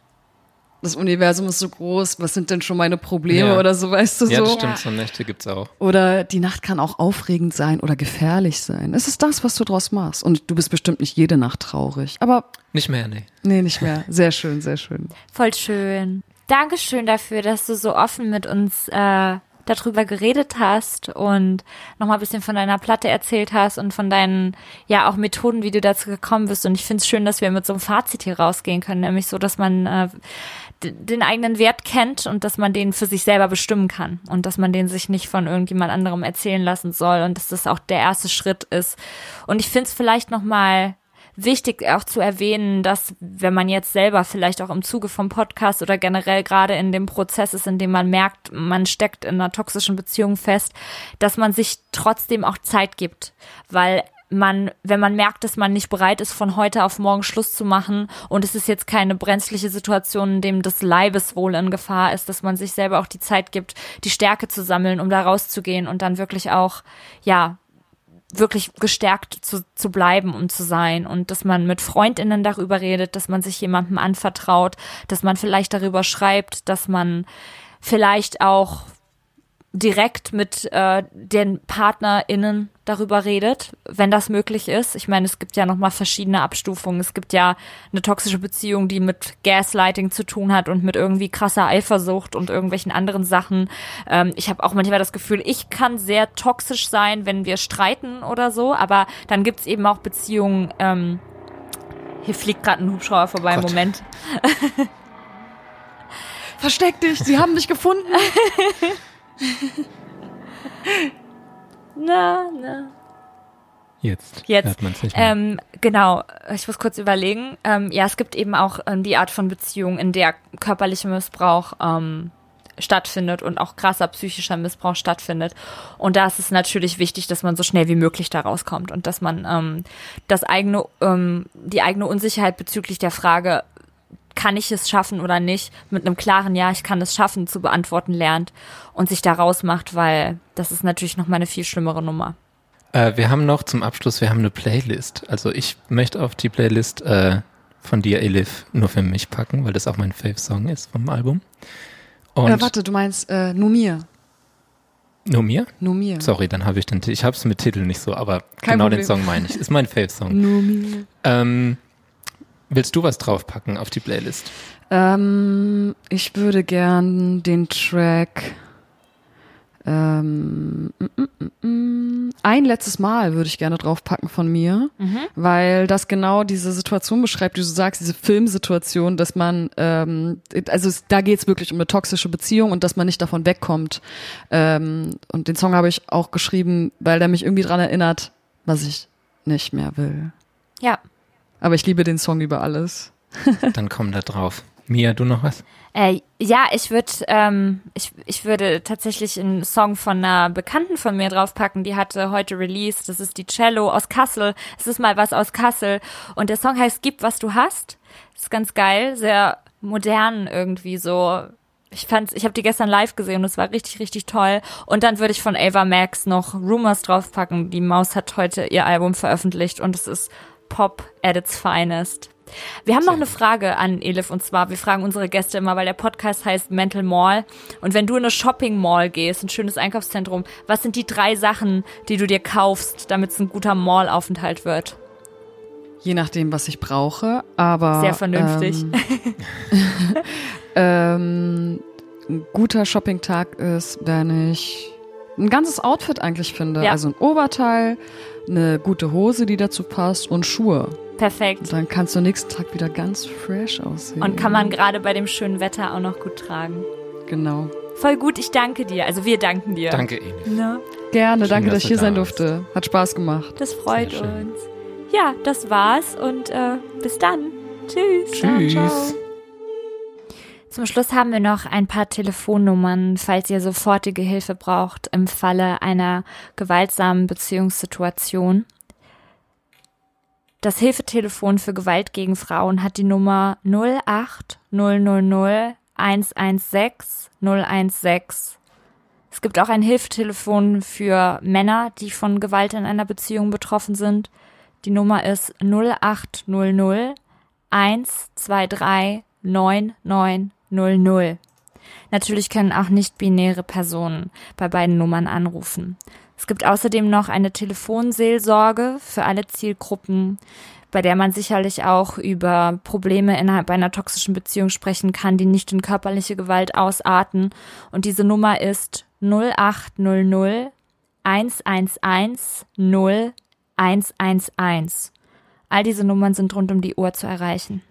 das Universum ist so groß, was sind denn schon meine Probleme Ja. oder so, weißt du ja, so? das stimmt, so Nächte gibt's auch. Oder die Nacht kann auch aufregend sein oder gefährlich sein. Es ist das, was du draus machst. Und du bist bestimmt nicht jede Nacht traurig. Aber Nicht mehr, nee. nee, nicht mehr. Sehr schön, sehr schön. Voll schön. Dankeschön dafür, dass du so offen mit uns äh, darüber geredet hast und nochmal ein bisschen von deiner Platte erzählt hast und von deinen, ja, auch Methoden, wie du dazu gekommen bist. Und ich finde es schön, dass wir mit so einem Fazit hier rausgehen können, nämlich so, dass man äh, den eigenen Wert kennt und dass man den für sich selber bestimmen kann und dass man den sich nicht von irgendjemand anderem erzählen lassen soll und dass das auch der erste Schritt ist. Und ich finde es vielleicht nochmal wichtig auch zu erwähnen, dass wenn man jetzt selber vielleicht auch im Zuge vom Podcast oder generell gerade in dem Prozess ist, in dem man merkt, man steckt in einer toxischen Beziehung fest, dass man sich trotzdem auch Zeit gibt, weil man, wenn man merkt, dass man nicht bereit ist, von heute auf morgen Schluss zu machen und es ist jetzt keine brenzliche Situation, in dem das Leibeswohl in Gefahr ist, dass man sich selber auch die Zeit gibt, die Stärke zu sammeln, um da rauszugehen und dann wirklich auch, ja, wirklich gestärkt zu, zu bleiben und zu sein. Und dass man mit Freundinnen darüber redet, dass man sich jemandem anvertraut, dass man vielleicht darüber schreibt, dass man vielleicht auch direkt mit äh, den PartnerInnen darüber redet, wenn das möglich ist. Ich meine, es gibt ja nochmal verschiedene Abstufungen. Es gibt ja eine toxische Beziehung, die mit Gaslighting zu tun hat und mit irgendwie krasser Eifersucht und irgendwelchen anderen Sachen. Ähm, ich habe auch manchmal das Gefühl, ich kann sehr toxisch sein, wenn wir streiten oder so, aber dann gibt's eben auch Beziehungen, ähm, hier fliegt gerade ein Hubschrauber vorbei, Gott. Moment. Versteck dich, sie haben dich gefunden. Na, na. Jetzt, Jetzt. hört man es nicht mehr. Ähm, genau, ich muss kurz überlegen. Ähm, ja, es gibt eben auch ähm, die Art von Beziehung, in der körperlicher Missbrauch ähm, stattfindet und auch krasser psychischer Missbrauch stattfindet. Und da ist es natürlich wichtig, dass man so schnell wie möglich da rauskommt und dass man ähm, das eigene, ähm, die eigene Unsicherheit bezüglich der Frage, kann ich es schaffen oder nicht, mit einem klaren Ja, ich kann es schaffen, zu beantworten lernt und sich da rausmacht, weil das ist natürlich nochmal eine viel schlimmere Nummer. Äh, wir haben noch zum Abschluss, wir haben eine Playlist. Also ich möchte auf die Playlist äh, von dir, Elif, nur für mich packen, weil das auch mein Fave-Song ist vom Album. Und Äh, warte, du meinst äh, Numir. nur mir? Numir. Sorry, dann habe ich den Titel. Ich habe es mit Titel nicht so, aber Kein genau den Problem. Song meine ich. Ist mein Fave-Song. Numir. Ähm, willst du was draufpacken auf die Playlist? Ähm, ich würde gern den Track ähm, mm, mm, mm, ein letztes Mal würde ich gerne draufpacken von mir, weil das genau diese Situation beschreibt, die du sagst, diese Filmsituation, dass man, ähm, also es, da geht's wirklich um eine toxische Beziehung und dass man nicht davon wegkommt. Ähm, und den Song habe ich auch geschrieben, weil der mich irgendwie dran erinnert, was ich nicht mehr will. Ja. Aber ich liebe den Song über alles. Dann komm da drauf. Mia, du noch was? Äh, ja, ich würde ähm, ich, ich würde tatsächlich einen Song von einer Bekannten von mir draufpacken, die hatte heute released. Das ist die Cello aus Kassel. Es ist mal was aus Kassel. Und der Song heißt Gib, was du hast. ist ganz geil, sehr modern irgendwie so. Ich fand's, ich habe die gestern live gesehen und es war richtig, richtig toll. Und dann würde ich von Ava Max noch Rumors draufpacken. Die Maus hat heute ihr Album veröffentlicht und es ist Pop at its finest. Wir haben noch eine Frage an Elif und zwar, wir fragen unsere Gäste immer, weil der Podcast heißt Mental Mall. Und wenn du in eine Shopping Mall gehst, ein schönes Einkaufszentrum, was sind die drei Sachen, die du dir kaufst, damit es ein guter Mall-Aufenthalt wird? Je nachdem, was ich brauche, aber. Sehr vernünftig. Ähm, ähm, ein guter Shoppingtag ist, wenn ich ein ganzes Outfit eigentlich finde. Ja. Also ein Oberteil, eine gute Hose, die dazu passt und Schuhe. Perfekt. Und dann kannst du nächsten Tag wieder ganz fresh aussehen. Und kann man gerade bei dem schönen Wetter auch noch gut tragen. Genau. Voll gut, ich danke dir. Also wir danken dir. Danke, Elif. Ne? Gerne, Schön, danke, dass dass ich hier da sein warst. durfte. Hat Spaß gemacht. Das freut uns. Ja, das war's und äh, bis dann. Tschüss. Tschüss. Zum Schluss haben wir noch ein paar Telefonnummern, falls ihr sofortige Hilfe braucht im Falle einer gewaltsamen Beziehungssituation. Das Hilfetelefon für Gewalt gegen Frauen hat die Nummer 08000 116 016. Es gibt auch ein Hilfetelefon für Männer, die von Gewalt in einer Beziehung betroffen sind. Die Nummer ist 0800 123 9900. Natürlich können auch nicht-binäre Personen bei beiden Nummern anrufen. Es gibt außerdem noch eine Telefonseelsorge für alle Zielgruppen, bei der man sicherlich auch über Probleme innerhalb einer toxischen Beziehung sprechen kann, die nicht in körperliche Gewalt ausarten. Und diese Nummer ist 0800 111 0111. All diese Nummern sind rund um die Uhr zu erreichen.